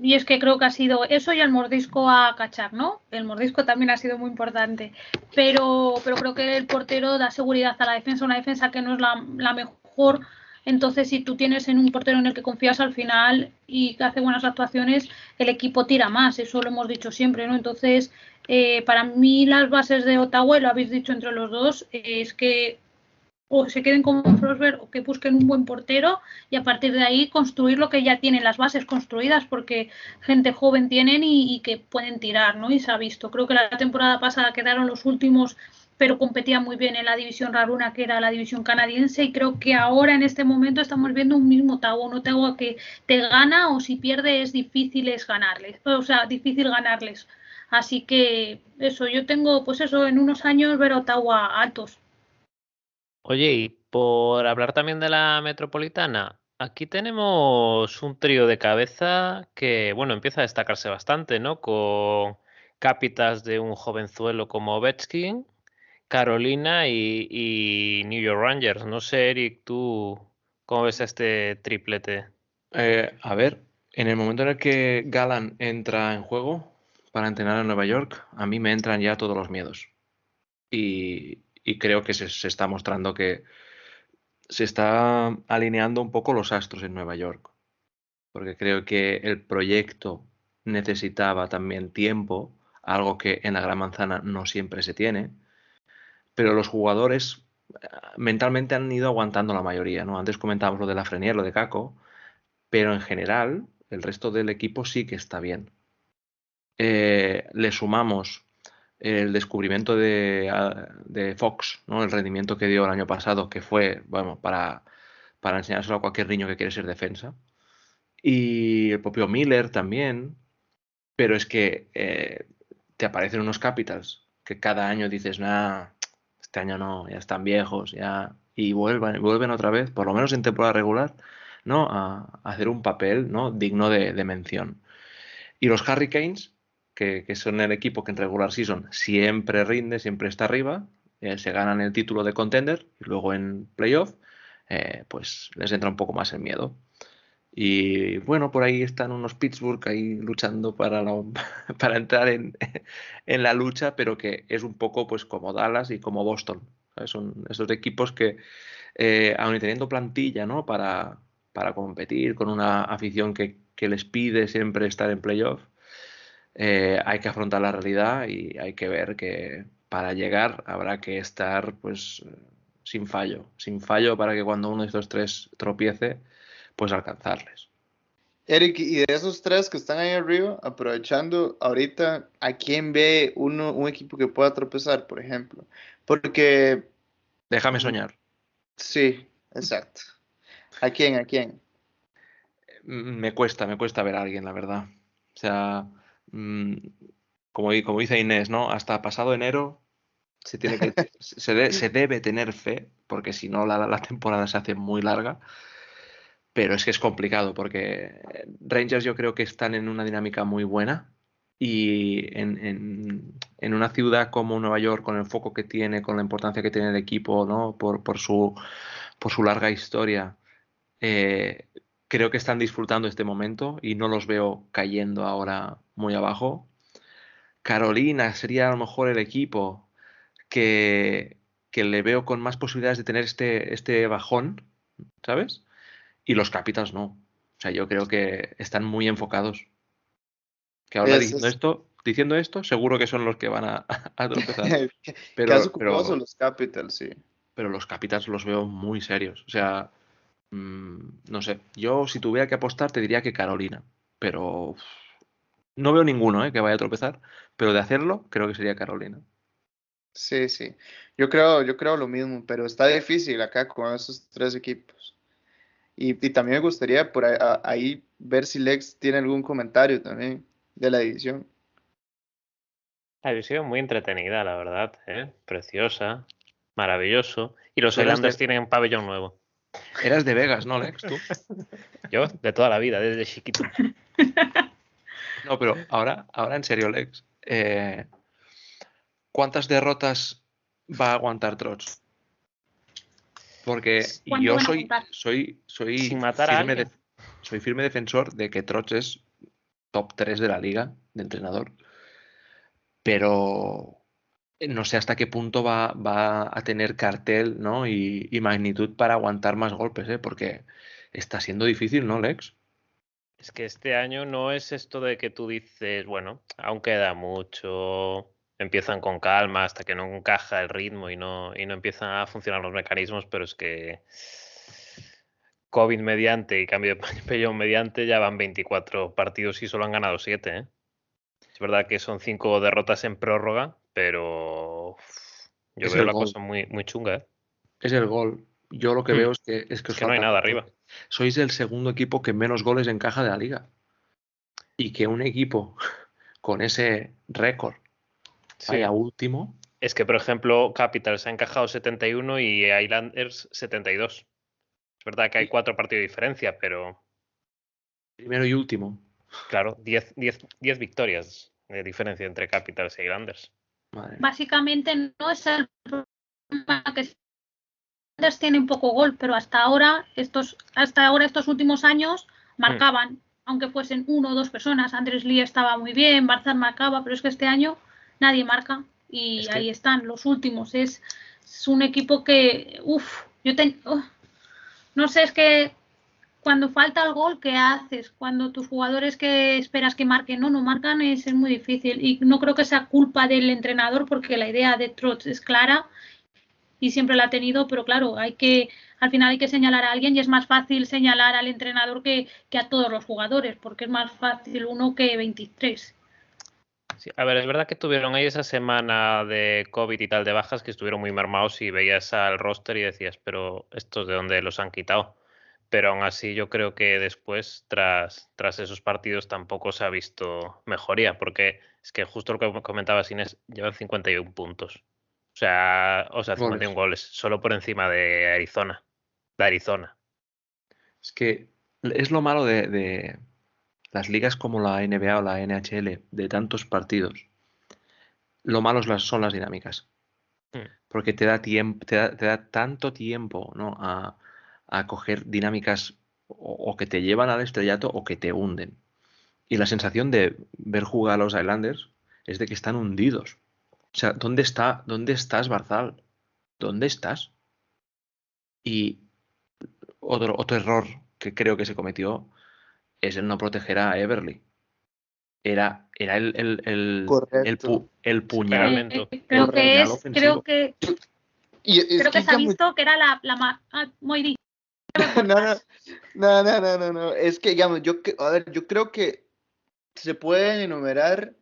S4: Y es que creo que ha sido eso y el mordisco a cachar, ¿no? El mordisco también ha sido muy importante. Pero, pero creo que el portero da seguridad a la defensa, una defensa que no es la, mejor entonces, si tú tienes en un portero en el que confías al final y que hace buenas actuaciones, el equipo tira más. Eso lo hemos dicho siempre, ¿no? Entonces, eh, para mí las bases de Ottawa, y lo habéis dicho entre los dos, es que o se queden con Frostberg o que busquen un buen portero y a partir de ahí construir lo que ya tienen las bases construidas porque gente joven tienen y, que pueden tirar, ¿no? Y se ha visto. Creo que la temporada pasada quedaron los últimos pero competía muy bien en la división Raruna, que era la división canadiense, y creo que ahora en este momento estamos viendo un mismo Ottawa, un Ottawa que te gana o si pierde es difícil es ganarles, o sea, difícil ganarles. Así que eso, yo tengo, pues eso, en unos años ver a Ottawa altos.
S1: Oye, y por hablar también de la metropolitana, aquí tenemos un trío de cabeza que, bueno, empieza a destacarse bastante, ¿no? Con cápitas de un jovenzuelo como Ovechkin, Carolina y, New York Rangers. No sé, Eric, tú cómo ves este triplete.
S3: Eh, a ver, en el momento en el que Galan entra en juego para entrenar en Nueva York, a mí me entran ya todos los miedos. Y, creo que se, está mostrando que se está alineando un poco los astros en Nueva York. Porque creo que el proyecto necesitaba también tiempo, algo que en la Gran Manzana no siempre se tiene pero los jugadores eh, mentalmente han ido aguantando la mayoría, ¿no? Antes comentábamos lo de la Frenier, lo de Caco, pero en general el resto del equipo sí que está bien. Eh, le sumamos el descubrimiento de, Fox, ¿no? el rendimiento que dio el año pasado, que fue bueno, para, para enseñárselo a cualquier niño que quiere ser defensa. Y el propio Miller también. Pero es que eh, te aparecen unos Capitals que cada año dices, nada, este año no, ya están viejos, ya y vuelven, vuelven otra vez, por lo menos en temporada regular, ¿no? A, hacer un papel ¿no? digno de, mención. Y los Hurricanes, que, son el equipo que en regular season siempre rinde, siempre está arriba, eh, se ganan el título de contender y luego en playoff, eh, pues les entra un poco más el miedo. Y bueno, por ahí están unos Pittsburgh ahí luchando para, para entrar en, en, la lucha, pero que es un poco pues como Dallas y como Boston. Son esos equipos que, eh, aun teniendo plantilla ¿no? para, para competir con una afición que, que les pide siempre estar en playoff, eh, hay que afrontar la realidad y hay que ver que para llegar habrá que estar pues sin fallo, sin fallo para que cuando uno de estos tres tropiece, pues alcanzarles.
S2: Eric, y de esos tres que están ahí arriba, aprovechando ahorita, ¿a quién ve uno, un equipo que pueda tropezar, por ejemplo? Porque...
S3: Déjame soñar.
S2: Sí, exacto. ¿A quién? ¿A quién?
S3: Mm, me cuesta, me cuesta ver a alguien, la verdad. O sea, mm, como, como dice Inés, ¿no? Hasta pasado enero se, tiene que, se, debe tener fe, porque si no la, la temporada se hace muy larga pero es que es complicado porque Rangers yo creo que están en una dinámica muy buena y en, una ciudad como Nueva York, con el foco que tiene, con la importancia que tiene el equipo, ¿no? por, por, su, por su larga historia, eh, creo que están disfrutando este momento y no los veo cayendo ahora muy abajo. Carolina sería a lo mejor el equipo que, que le veo con más posibilidades de tener este, este bajón, ¿sabes? Y los Capitals no. O sea, yo creo que están muy enfocados. Que ahora diciendo esto, diciendo esto, seguro que son los que van a, a tropezar.
S2: pero, pero son los Capitals, sí.
S3: Pero los Capitals los veo muy serios. O sea, mmm, no sé. Yo, si tuviera que apostar, te diría que Carolina. Pero no veo ninguno ¿eh? que vaya a tropezar. Pero de hacerlo, creo que sería Carolina.
S2: Sí, sí. Yo creo, yo creo lo mismo, pero está difícil acá con esos tres equipos. Y, también me gustaría por ahí, ver si Lex tiene algún comentario también de la edición.
S1: La edición muy entretenida, la verdad, ¿eh? preciosa. Maravilloso. Y los
S3: Pero es
S1: Islanders
S3: de-
S1: tienen pabellón nuevo.
S3: Eras de Vegas, ¿no, Lex? Tú.
S1: Yo, de toda la vida, desde chiquito.
S3: No, pero ahora, ahora en serio, Lex. eh, ¿Cuántas derrotas va a aguantar Trots? Porque
S4: ¿Cuánto
S3: yo soy, soy, soy,
S1: Sin matar a
S3: firme de- soy firme defensor de que Trots es top 3 de la liga de entrenador. Pero no sé hasta qué punto va, va a tener cartel ¿no? y, y magnitud para aguantar más golpes, ¿eh? porque está siendo difícil, ¿no, Lex?
S1: Es que este año no es esto de que tú dices, bueno, aún queda mucho, empiezan con calma hasta que no encaja el ritmo y no, y no empiezan a funcionar los mecanismos, pero es que COVID mediante y cambio de pabellón mediante ya van 24 partidos y solo han ganado 7. ¿eh? Es verdad que son 5 derrotas en prórroga, pero yo
S3: Es
S1: veo la
S3: gol.
S1: cosa muy, muy chunga. ¿eh?
S3: Es el gol. Yo lo que
S1: Hmm.
S3: veo es que, es que, os
S1: Es que no hay nada arriba.
S3: Sois el segundo equipo que menos goles encaja de la liga. Y que un equipo con ese récord
S1: Sí.
S3: vaya último.
S1: Es que, por ejemplo, Capitals ha encajado 71 y Islanders 72. Es verdad que hay cuatro partidos de diferencia, pero
S3: Primero y último.
S1: claro, 10, 10, 10 victorias de diferencia entre Capitals e Islanders.
S3: Madre.
S4: Básicamente no es el problema que Islanders tiene poco gol, pero hasta ahora, estos, hasta ahora estos últimos años marcaban, aunque fuesen uno o dos personas. Andrés Lee estaba muy bien, Barzal marcaba, pero es que este año nadie marca y
S3: Es que-
S4: ahí están los últimos. Es, es un equipo que, uff, yo ten- uf, no sé, es que cuando falta el gol, ¿qué haces? Cuando tus jugadores que esperas que marquen no, no marcan, es, es muy difícil. Y no creo que sea culpa del entrenador, porque la idea de Trotz es clara y siempre la ha tenido, pero claro, hay que, al final hay que señalar a alguien y es más fácil señalar al entrenador que, a todos los jugadores, porque es más fácil uno que 23.
S1: Sí, a ver, es verdad que tuvieron ahí esa semana de COVID y tal de bajas que estuvieron muy mermados y veías al roster y decías, pero estos de dónde los han quitado. Pero aún así yo creo que después, tras, tras esos partidos, tampoco se ha visto mejoría, porque es que justo lo que comentabas Inés, llevan 51 puntos. O sea, o sea, 51 goles, solo por encima de Arizona. De Arizona.
S3: Es que es lo malo de, de las ligas como la NBA o la NHL, de tantos partidos. Lo malo son las dinámicas.
S1: Mm.
S3: Porque te da tiempo, te da, te da tanto tiempo, ¿no? a, a coger dinámicas o, o que te llevan al estrellato o que te hunden. Y la sensación de ver jugar a los Islanders es de que están hundidos. O sea, ¿dónde está, dónde estás, Barzal? ¿Dónde estás? Y otro, otro error que creo que se cometió es el no proteger a Everly. Era, era el, el, el, el, pu- el puñal.
S1: Pegamento.
S4: Eh, creo
S3: El
S4: que es,
S3: ofensivo.
S4: creo que,
S2: Y es
S4: creo que se ha visto que era la, la más. Ah, Moiri,
S2: no, no, no, no, no, no, no. Es que, digamos, yo, que- a ver, yo creo que se pueden enumerar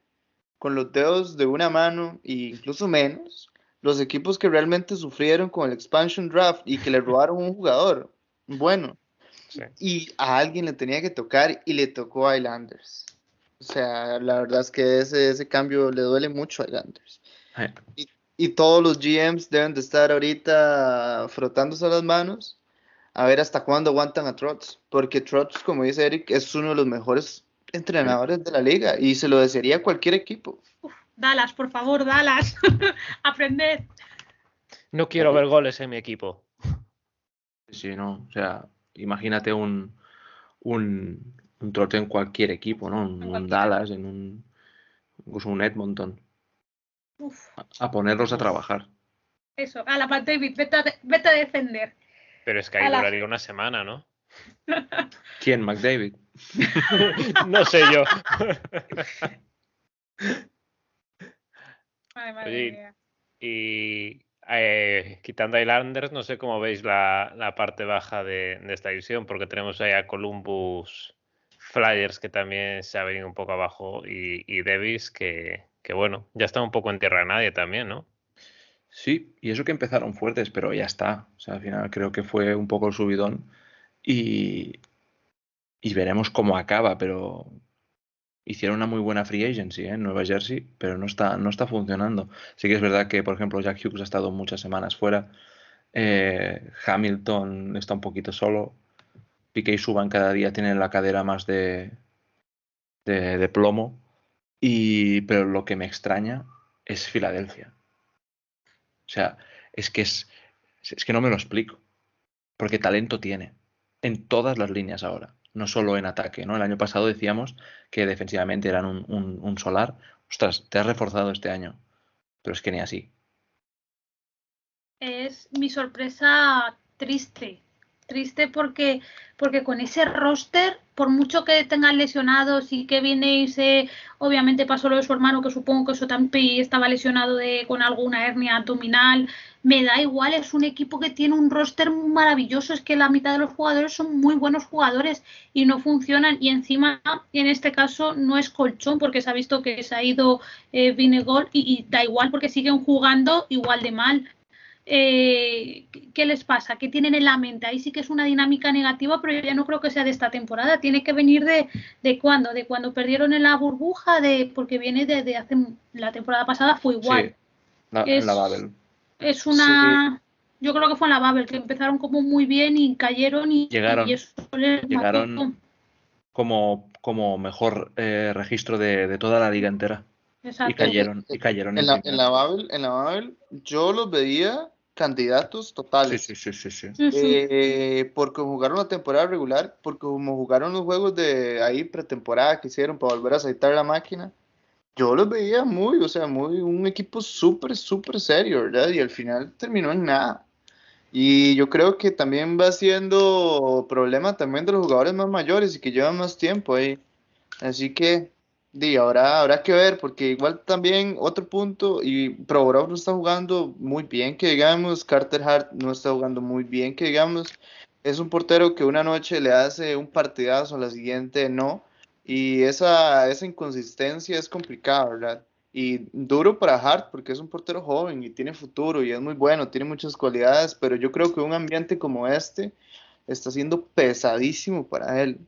S2: con los dedos de una mano e incluso menos los equipos que realmente sufrieron con el expansion draft y que le robaron un jugador bueno
S1: Sí.
S2: y a alguien le tenía que tocar y le tocó a Islanders. O sea, la verdad es que ese, ese cambio le duele mucho a Islanders.
S3: Eh,
S2: Y todos los GMs deben de estar ahorita frotándose las manos a ver hasta cuándo aguantan a Trotz. Porque Trotz, como dice Eric, es uno de los mejores entrenadores de la liga y se lo desearía a cualquier equipo.
S4: Dallas, por favor, Dallas. Aprended.
S1: No quiero ver goles en mi equipo.
S3: Sí, no. O sea, imagínate un, un, un trote en cualquier equipo, ¿no? En un. Dallas, en un, incluso un Edmonton.
S4: Uf,
S3: A, a ponerlos a trabajar.
S4: eso, a la Pat David, vete a, de- vete a defender.
S1: Pero es que ahí duraría una semana, ¿no?
S3: ¿Quién? McDavid.
S1: no sé yo.
S4: Ay, madre
S1: Oye,
S4: mía.
S1: Y eh, quitando a Islanders, no sé cómo veis la, la parte baja de, de esta división, porque tenemos ahí a Columbus Flyers que también se ha venido un poco abajo y, y Davis que, que, bueno, ya está un poco en tierra de nadie también, ¿no?
S3: Sí, y eso que empezaron fuertes, pero ya está. O sea, al final creo que fue un poco el subidón. Y, y veremos cómo acaba, pero hicieron una muy buena free agency ¿eh? en Nueva Jersey, pero no está, no está funcionando. Sí que es verdad que, por ejemplo, Jack Hughes ha estado muchas semanas fuera. Eh, Hamilton está un poquito solo. Piqué y Suban cada día tienen la cadera más de, de, plomo. Y, pero lo que me extraña es Filadelfia. O sea, es que es, es que no me lo explico. Porque talento tiene en todas las líneas ahora no solo en ataque. ¿no? El año pasado decíamos que defensivamente eran un, solar. Ostras, te has reforzado este año, pero es que ni así.
S4: Es mi sorpresa triste, triste porque, porque con ese roster, por mucho que tengan lesionados y que viene y se, obviamente pasó lo de su hermano, que supongo que Sotampi estaba lesionado de, con alguna hernia abdominal, me da igual, es un equipo que tiene un roster maravilloso, es que la mitad de los jugadores son muy buenos jugadores y no funcionan y encima en este caso no es colchón porque se ha visto que se ha ido eh, Vinegol y, da igual porque siguen jugando igual de mal. Eh, ¿Qué les pasa? ¿Qué tienen en la mente? Ahí sí que es una dinámica negativa, pero ya no creo que sea de esta temporada. Tiene que venir de, de cuándo? De cuando perdieron en la burbuja, de porque viene de, hace la temporada pasada fue igual.
S3: Sí, en la Babel
S4: es una. Yo creo que fue en la Babel, que empezaron como muy bien y cayeron y,
S3: llegaron,
S4: y
S3: eso llegaron como, como mejor eh, registro de, toda la liga entera. Exacto. Y cayeron, y cayeron
S2: en, la, en, la Babel, en la Babel, yo los veía candidatos totales.
S3: Sí, sí, sí, sí.
S2: Eh, porque jugaron la temporada regular, porque como jugaron los juegos de ahí pretemporada que hicieron para volver a aceitar la máquina, yo los veía muy, o sea, muy un equipo súper, súper serio, ¿verdad? Y al final terminó en nada. Y yo creo que también va siendo problema también de los jugadores más mayores y que llevan más tiempo ahí. Así que, di, ahora habrá que ver, porque igual también otro punto, y Provorov no está jugando muy bien, que digamos, Carter Hart no está jugando muy bien, que digamos, es un portero que una noche le hace un partidazo, la siguiente no. Y esa, esa inconsistencia es complicada, ¿verdad? Y duro para Hart porque es un portero joven y tiene futuro y es muy bueno, tiene muchas cualidades, pero yo creo que un ambiente como este está siendo pesadísimo para él.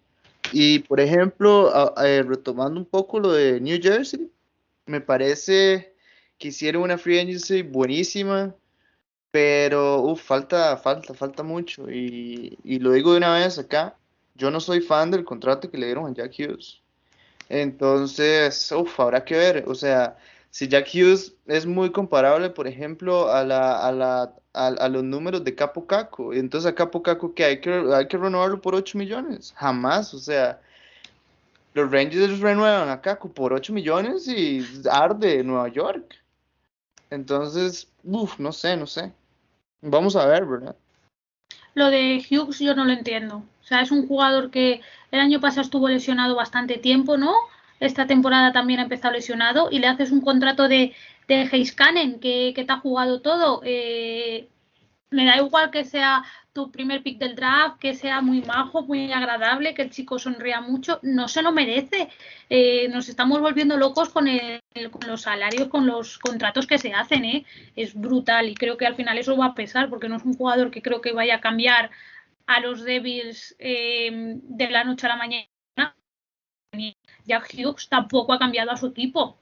S2: Y por ejemplo, eh, retomando un poco lo de New Jersey, me parece que hicieron una free agency buenísima, pero uf, falta, falta, falta mucho. Y, y lo digo de una vez acá, yo no soy fan del contrato que le dieron a Jack Hughes. Entonces, uff, habrá que ver. O sea, si Jack Hughes es muy comparable, por ejemplo, a, la, a, la, a, los números de Capo Caco. Entonces, a Capo Caco, que hay que, hay que renovarlo por 8 millones. Jamás. O sea, los Rangers renuevan a Caco por 8 millones y arde Nueva York. Entonces, uff, no sé, no sé. Vamos a ver, ¿verdad?
S4: Lo de Hughes yo no lo entiendo. O sea, es un jugador que el año pasado estuvo lesionado bastante tiempo, ¿no? Esta temporada también ha empezado lesionado y le haces un contrato de, de Heiskanen que, que te ha jugado todo. Eh, me da igual que sea tu primer pick del draft, que sea muy majo, muy agradable, que el chico sonría mucho, no se lo merece. Eh, nos estamos volviendo locos con, el, con los salarios, con los contratos que se hacen, ¿eh? es brutal y creo que al final eso va a pesar porque no es un jugador que creo que vaya a cambiar a los Devils eh, de la noche a la mañana. Jack Hughes tampoco ha cambiado a su equipo.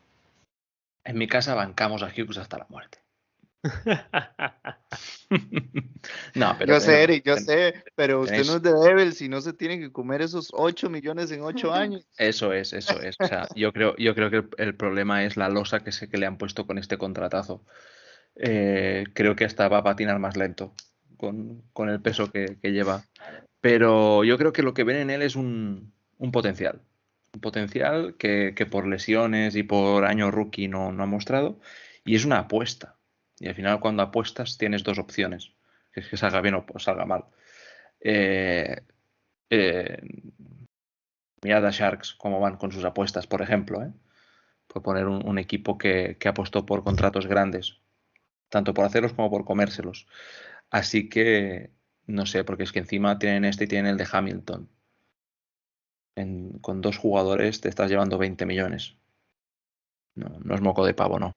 S3: En mi casa bancamos a Hughes hasta la muerte.
S2: no, pero yo sé, Eric, yo sé, pero usted no es de Devils y no se tiene que comer esos 8 millones en 8 años.
S3: Eso es, eso es. O sea, yo creo, yo creo que el, problema es la losa que, se, que le han puesto con este contratazo. Eh, creo que hasta va a patinar más lento con, el peso que, lleva. Pero yo creo que lo que ven en él es un, potencial. Un potencial que, por lesiones y por año rookie no, ha mostrado. Y es una apuesta. Y al final cuando apuestas tienes dos opciones. Que es que salga bien o salga mal. Eh, eh, mirad a Sharks cómo van con sus apuestas, por ejemplo. ¿eh? Por poner un, equipo que, que, apostó por contratos grandes, tanto por hacerlos como por comérselos. Así que no sé, porque es que encima tienen este y tienen el de Hamilton. Con dos jugadores te estás llevando 20 millones. No, no es moco de pavo, no.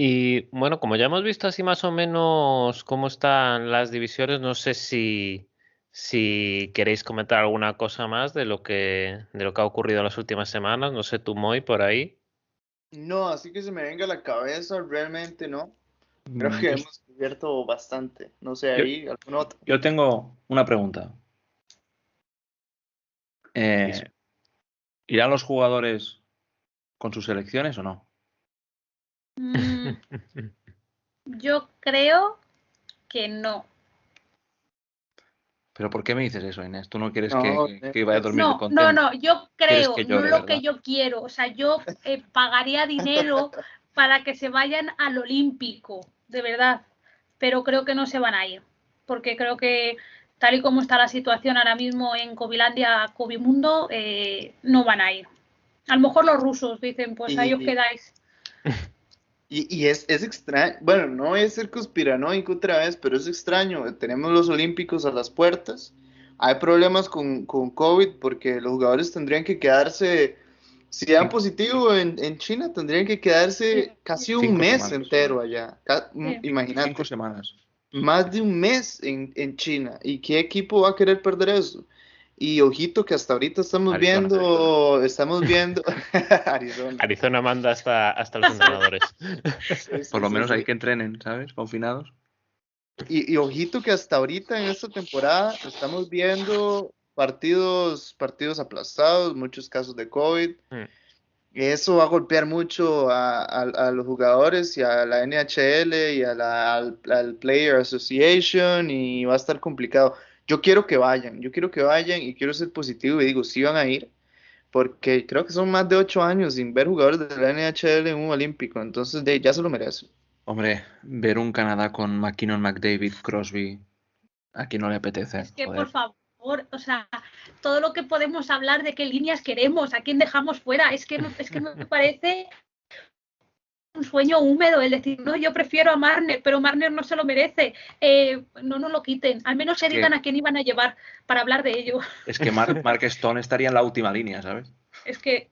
S1: Y bueno, como ya hemos visto así más o menos cómo están las divisiones, no sé si, Si queréis comentar alguna cosa más de lo que, de lo que ha ocurrido en las últimas semanas, no sé, tú, Moy, por ahí.
S2: No, así que se me venga a la cabeza, realmente no. Creo
S3: Mm,
S2: que
S3: yo-
S2: hemos cubierto bastante. No sé,
S3: Yo-
S2: ahí, algún otro.
S3: Yo tengo una pregunta. Eh. ¿Irán los jugadores con sus selecciones o no?
S4: Mm, yo creo que no.
S3: ¿Pero por qué me dices eso, Inés? ¿Tú no quieres
S2: No,
S3: que, que- que vaya a dormir
S4: No,
S3: contento?
S4: no, no, yo
S3: ¿Quieres
S4: creo, no lo que yo quiero. O sea, yo eh, pagaría dinero para que se vayan al Olímpico, de verdad. Pero creo que no se van a ir. Porque creo que tal y como está la situación ahora mismo en Covilandia, Covimundo, eh, no van a ir. A lo mejor los rusos dicen, pues ahí os quedáis.
S2: Y, y es, es extraño, bueno, no a ser conspiranoico otra vez, pero es extraño. Tenemos los Olímpicos a las puertas. Hay problemas con, con COVID porque los jugadores tendrían que quedarse, si dan positivo en, en China, tendrían que quedarse casi un
S3: Cinco
S2: mes
S3: semanas.
S2: entero allá. Ca-
S4: Sí.
S2: Imagínate,
S3: Cinco semanas.
S2: Más de un mes en, en China. ¿Y qué equipo va a querer perder eso? Y ojito que hasta ahorita estamos
S1: Arizona,
S2: viendo, estamos viendo Arizona.
S1: Arizona manda hasta, hasta los entrenadores.
S2: Sí, sí,
S3: Por lo
S2: sí,
S3: menos
S2: sí.
S3: hay que entrenen, ¿sabes? Confinados.
S2: Y, y ojito que hasta ahorita en esta temporada estamos viendo partidos, partidos aplastados, muchos casos de COVID.
S1: Mm.
S2: Eso va a golpear mucho a, a- a los jugadores y a la NHL y a la, al, al Player Association y va a estar complicado. Yo quiero que vayan, yo quiero que vayan y quiero ser positivo y digo, sí van a ir, porque creo que son más de ocho años sin ver jugadores de la NHL en un olímpico, entonces de, ya se lo merecen.
S3: Hombre, ver un Canadá con McKinnon, McDavid, Crosby, a quien no le apetece.
S4: Es que,
S3: joder.
S4: por favor, o sea, todo lo que podemos hablar de qué líneas queremos, a quién dejamos fuera, es que, es que me parece un sueño húmedo el decir, no, yo prefiero a Marner, pero Marner no se lo merece. Eh, no nos lo quiten, al menos se digan a quién iban a llevar para hablar de ello.
S3: Es que Mark, Mark Stone estaría en la última línea, ¿sabes?
S4: Es que,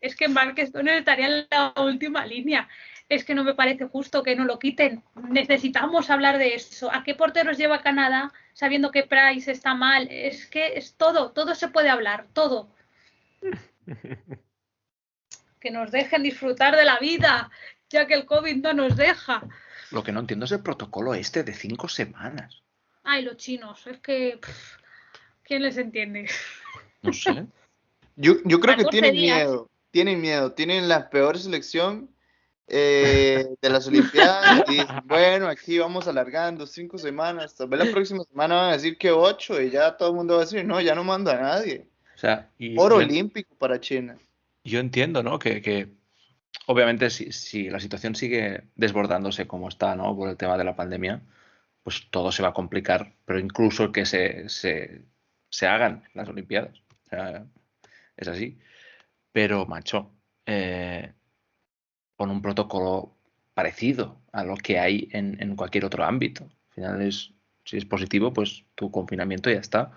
S4: es que Mark Stone estaría en la última línea. Es que no me parece justo que no lo quiten. Necesitamos hablar de eso. ¿A qué porteros lleva Canadá sabiendo que Price está mal? Es que es todo, todo se puede hablar, todo. Que nos dejen disfrutar de la vida, ya que el COVID no nos deja.
S3: Lo que no entiendo es el protocolo este de cinco semanas.
S4: Ay, los chinos, es que. pff, ¿Quién les entiende?
S3: No sé.
S2: Yo, yo creo que
S4: 14
S2: tienen
S4: días.
S2: miedo, tienen miedo, tienen la peor selección eh, de las Olimpiadas y dicen, bueno, aquí vamos alargando cinco semanas, tal vez la próxima semana van a decir que ocho y ya todo el mundo va a decir, no, ya no manda a nadie.
S3: O sea, y
S2: Oro
S3: yo-
S2: olímpico para China.
S3: yo entiendo, ¿no? Que, que obviamente si, si la situación sigue desbordándose como está, ¿no? Por el tema de la pandemia, pues todo se va a complicar, pero incluso que se, se, se hagan las Olimpiadas. O sea, es así. Pero, macho, eh, con un protocolo parecido a lo que hay en, en cualquier otro ámbito. Al final es, si es positivo, pues tu confinamiento ya está.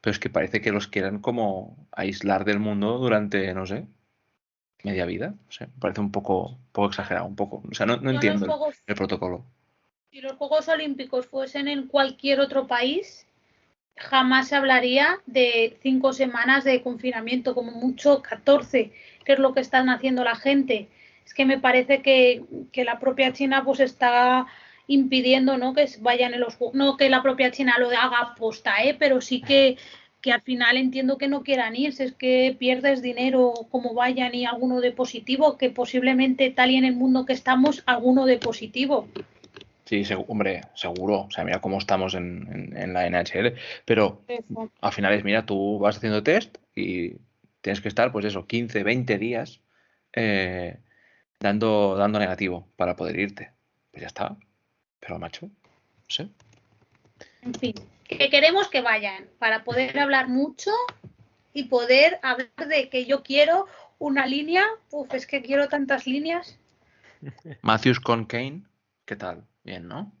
S3: Pero es que parece que los quieran como aislar del mundo durante, no sé, media vida. O sea, me parece un poco, un poco exagerado, un poco. O sea, no, no entiendo el, el protocolo.
S4: si los Juegos Olímpicos fuesen en cualquier otro país, jamás se hablaría de cinco semanas de confinamiento, como mucho 14, que es lo que están haciendo la gente. Es que me parece que, que la propia China pues está impidiendo ¿no? que vayan en los Juegos, no que la propia China lo haga aposta, ¿eh? pero sí que, que al final entiendo que no quieran irse, es que pierdes dinero como vayan y alguno de positivo, que posiblemente tal y en el mundo que estamos, alguno de positivo.
S3: Sí, hombre, seguro. O sea, mira cómo estamos en, en- en la NHL. Pero
S4: Eso.
S3: al final es, mira, tú vas haciendo test y tienes que estar, pues eso, 15, 20 días eh, dando, dando negativo para poder irte. Pues ya está. Pero, macho, no sé.
S4: En fin, que queremos que vayan para poder hablar mucho y poder hablar de que yo quiero una línea. Uf, es que quiero tantas líneas.
S3: Matthews con Kane, ¿qué tal? Bien, ¿no?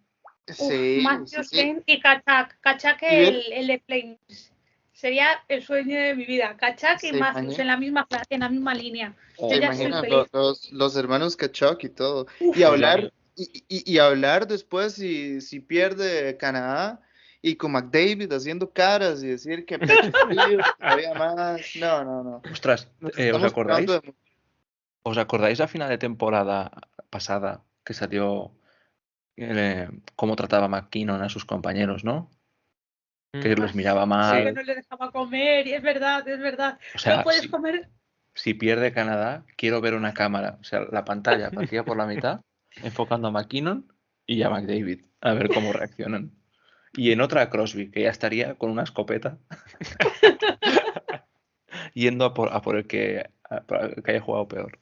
S4: Uf,
S2: Sí,
S4: Matthews
S2: sí.
S4: Kane y Kachak. Kachak el, el de Flames. Sería el sueño de mi vida. Kachak y Matthews en la misma cla- en la misma línea.
S2: ¿Te
S4: Yo ya soy
S2: imaginas
S4: feliz.
S2: lo- los, los hermanos Kachuk y todo?
S4: Uf,
S2: Y hablar, y, y- y hablar después si, si pierde Canadá y con McDavid haciendo caras y decir que todavía más. No, no, no.
S3: Ostras, eh, ¿os acordáis?
S2: de-
S3: ¿Os acordáis a final de temporada pasada que salió eh, cómo trataba McKinnon a sus compañeros, ¿no? Que
S1: Mm.
S3: los miraba
S4: Que
S3: mal.
S4: no le dejaba comer, y es verdad, es verdad.
S3: O sea,
S4: no puedes
S3: si,
S4: comer.
S3: si pierde Canadá, quiero ver una cámara, o sea, la pantalla partida por la mitad, enfocando a McKinnon y a McDavid, a ver cómo reaccionan. Y en otra a Crosby, que ya estaría con una escopeta, yendo a por, a por el que, a por el que haya jugado peor.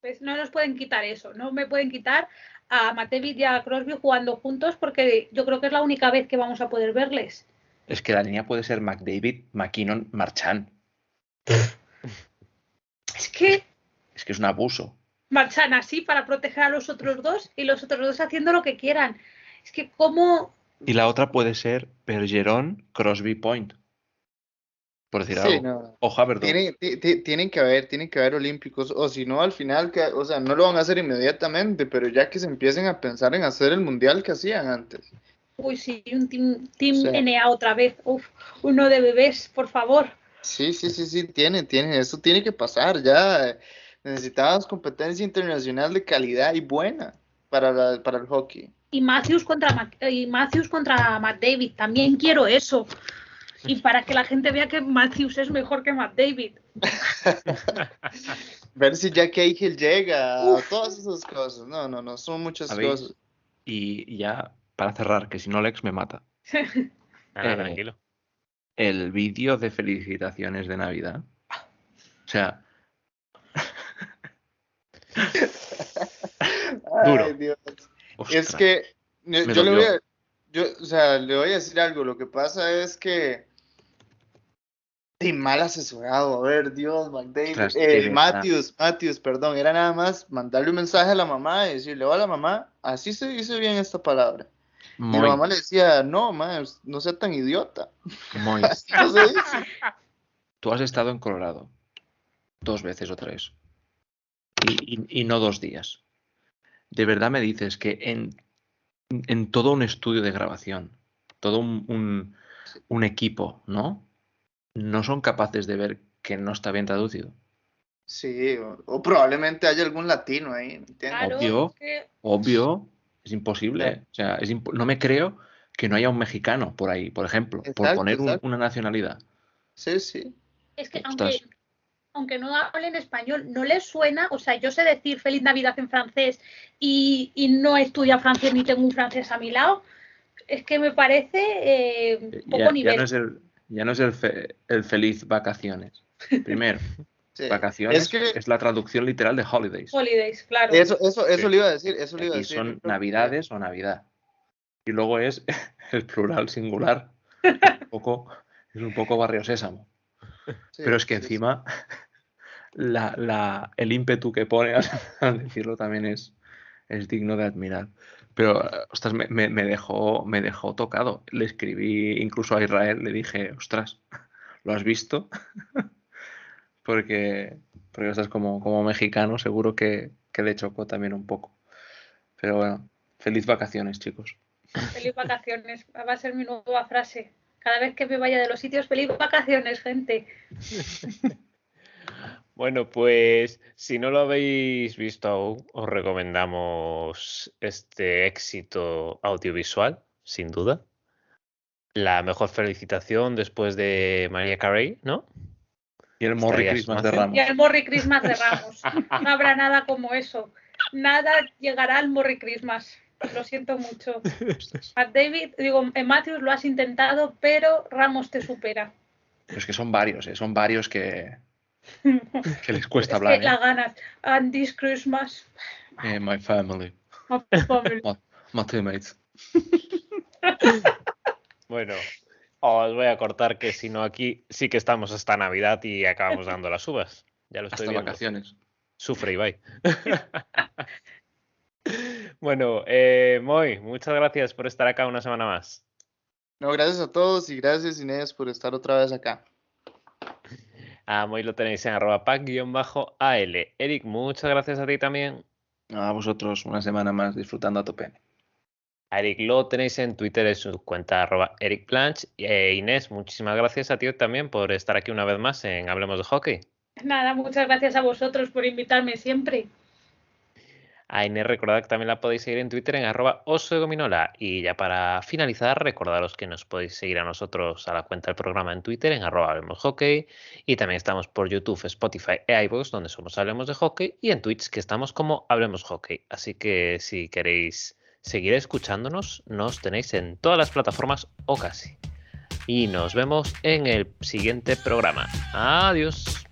S4: Pues no nos pueden quitar eso. No me pueden quitar a McDavid y a Crosby jugando juntos porque yo creo que es la única vez que vamos a poder verles.
S3: Es que la línea puede ser McDavid, McKinnon, Marchand.
S4: Es que
S3: Es que es un abuso.
S4: marchan así para proteger a los otros dos y los otros dos haciendo lo que quieran. Es que cómo
S3: Y la otra puede ser Bergeron, Crosby, Point. Por decir
S2: Sí,
S3: algo.
S2: no.
S3: O Havertz.
S2: Tienen, ti- ti- tienen que haber, tienen que haber olímpicos, o si no, al final, que, o sea, no lo van a hacer inmediatamente, pero ya que se empiecen a pensar en hacer el mundial que hacían antes.
S4: Uy, sí, un team, team
S2: Sí.
S4: NA otra vez. Uf, uno de bebés, por favor.
S2: Sí, sí, sí, sí, tiene, tiene, eso tiene que pasar ya. Necesitamos competencia internacional de calidad y buena para, la- para el hockey.
S4: Y Matthews contra Mac- y Matthews contra McDavid. También quiero eso. Y para que la gente vea que Matthews es mejor que McDavid.
S2: Ver si Jack Eichel llega,
S4: Uf.
S2: todas esas cosas. No, no, no, son muchas cosas.
S3: Y ya, para cerrar, que si no Lex me mata.
S1: Nada,
S3: Eh,
S1: tranquilo.
S3: El vídeo de felicitaciones de Navidad. O sea,
S1: Duro.
S2: Ay, Dios.
S3: ostras,
S2: Es que yo, le voy a, yo, o sea, le voy a decir algo. Lo que pasa es que y mal asesorado. A ver, Dios, McDavid,
S3: Ostras,
S2: eh,
S3: verdad.
S2: Matthews, Matthews, perdón, era nada más mandarle un mensaje a la mamá y decirle, hola mamá, así se dice bien esta palabra. Y
S3: muy,
S2: la mamá le decía, no, ma, no sea tan idiota.
S3: muy.
S2: Así no se dice.
S3: Tú has estado en Colorado dos veces o tres. Y, y- y no dos días. ¿De verdad me dices que en, en todo un estudio de grabación, todo un, un- un equipo, ¿no? No son capaces de ver que no está bien traducido.
S2: Sí, o, o probablemente haya algún latino ahí, ¿me entiendes?
S4: Claro,
S3: Obvio.
S4: que
S3: Obvio, es imposible.
S2: Sí.
S3: O sea, es imp- no me creo que no haya un mexicano por ahí, por ejemplo, por poner un- una nacionalidad.
S2: Sí, sí.
S4: Es que aunque, aunque no hablen español, no les suena, o sea, yo sé decir feliz Navidad en francés y, y no estudio francés ni tengo un francés a mi lado, es que me parece eh, poco
S3: Ya, ya
S4: nivel.
S3: no es el, ya no es el, fe- el feliz vacaciones. Primero,
S2: sí.
S3: vacaciones
S2: Es que
S3: es la traducción literal de holidays.
S4: Holidays, claro.
S2: eso, eso, eso
S3: Sí.
S2: le iba a decir, eso le iba a decir.
S3: son
S2: creo que-
S3: navidades o navidad. Y luego es el plural singular. Un poco, es un poco barrio sésamo.
S2: sí,
S3: Pero es que
S2: sí, sí.
S3: encima la, la- el ímpetu que pone al, al decirlo también es, es digno de admirar. Pero, ostras, me, me- me dejó, me dejó tocado. Le escribí incluso a Israel, le dije, ostras, ¿lo has visto? porque, porque estás como, como mexicano, seguro que, que le chocó también un poco. Pero bueno, feliz vacaciones, chicos.
S4: Feliz vacaciones, va a ser mi nueva frase. Cada vez que me vaya de los sitios, feliz vacaciones, gente.
S1: Bueno, pues si no lo habéis visto aún, os recomendamos este éxito audiovisual, sin duda. La mejor felicitación después de María Carey, ¿no?
S3: Y el Morri Christmas de. Ramos.
S4: Y el Morri Christmas de Ramos. No habrá nada como eso. Nada llegará al Morri Christmas. Lo siento mucho. David, digo, eh, Matthews lo has intentado, pero Ramos te supera.
S3: Pero es que son varios, ¿eh? son varios que, que les cuesta
S4: es
S3: hablar.
S4: que
S3: ¿eh?
S4: la ganas. And this Christmas,
S3: Eh, my family,
S4: my family.
S3: my teammates.
S1: Bueno, os voy a cortar que si no aquí sí que estamos hasta Navidad y acabamos dando las uvas. Ya lo estoy
S3: Hasta
S1: viendo.
S3: vacaciones.
S1: Sufre Ibai. bueno, eh, Moy, muchas gracias por estar acá una semana más.
S2: No, gracias a todos y gracias Inés por estar otra vez acá.
S1: A Moy lo tenéis en arroba pack-al. Eric, muchas gracias a ti también.
S3: A vosotros una semana más disfrutando a tope.
S1: A Eric lo tenéis en Twitter en su cuenta arroba Eric Planch. E Inés, muchísimas gracias a ti también por estar aquí una vez más en Hablemos de Hockey.
S4: Nada, muchas gracias a vosotros por invitarme siempre.
S1: A Inés recordad que también la podéis seguir en Twitter en arroba osogominola. Y ya para finalizar, recordaros que nos podéis seguir a nosotros a la cuenta del programa en Twitter en arroba Hablemos Hockey. Y también estamos por YouTube, Spotify e iVoox, donde somos Hablemos de Hockey. Y en Twitch, que estamos como Hablemos Hockey. Así que si queréis seguir escuchándonos, nos tenéis en todas las plataformas o casi. Y nos vemos en el siguiente programa. Adiós.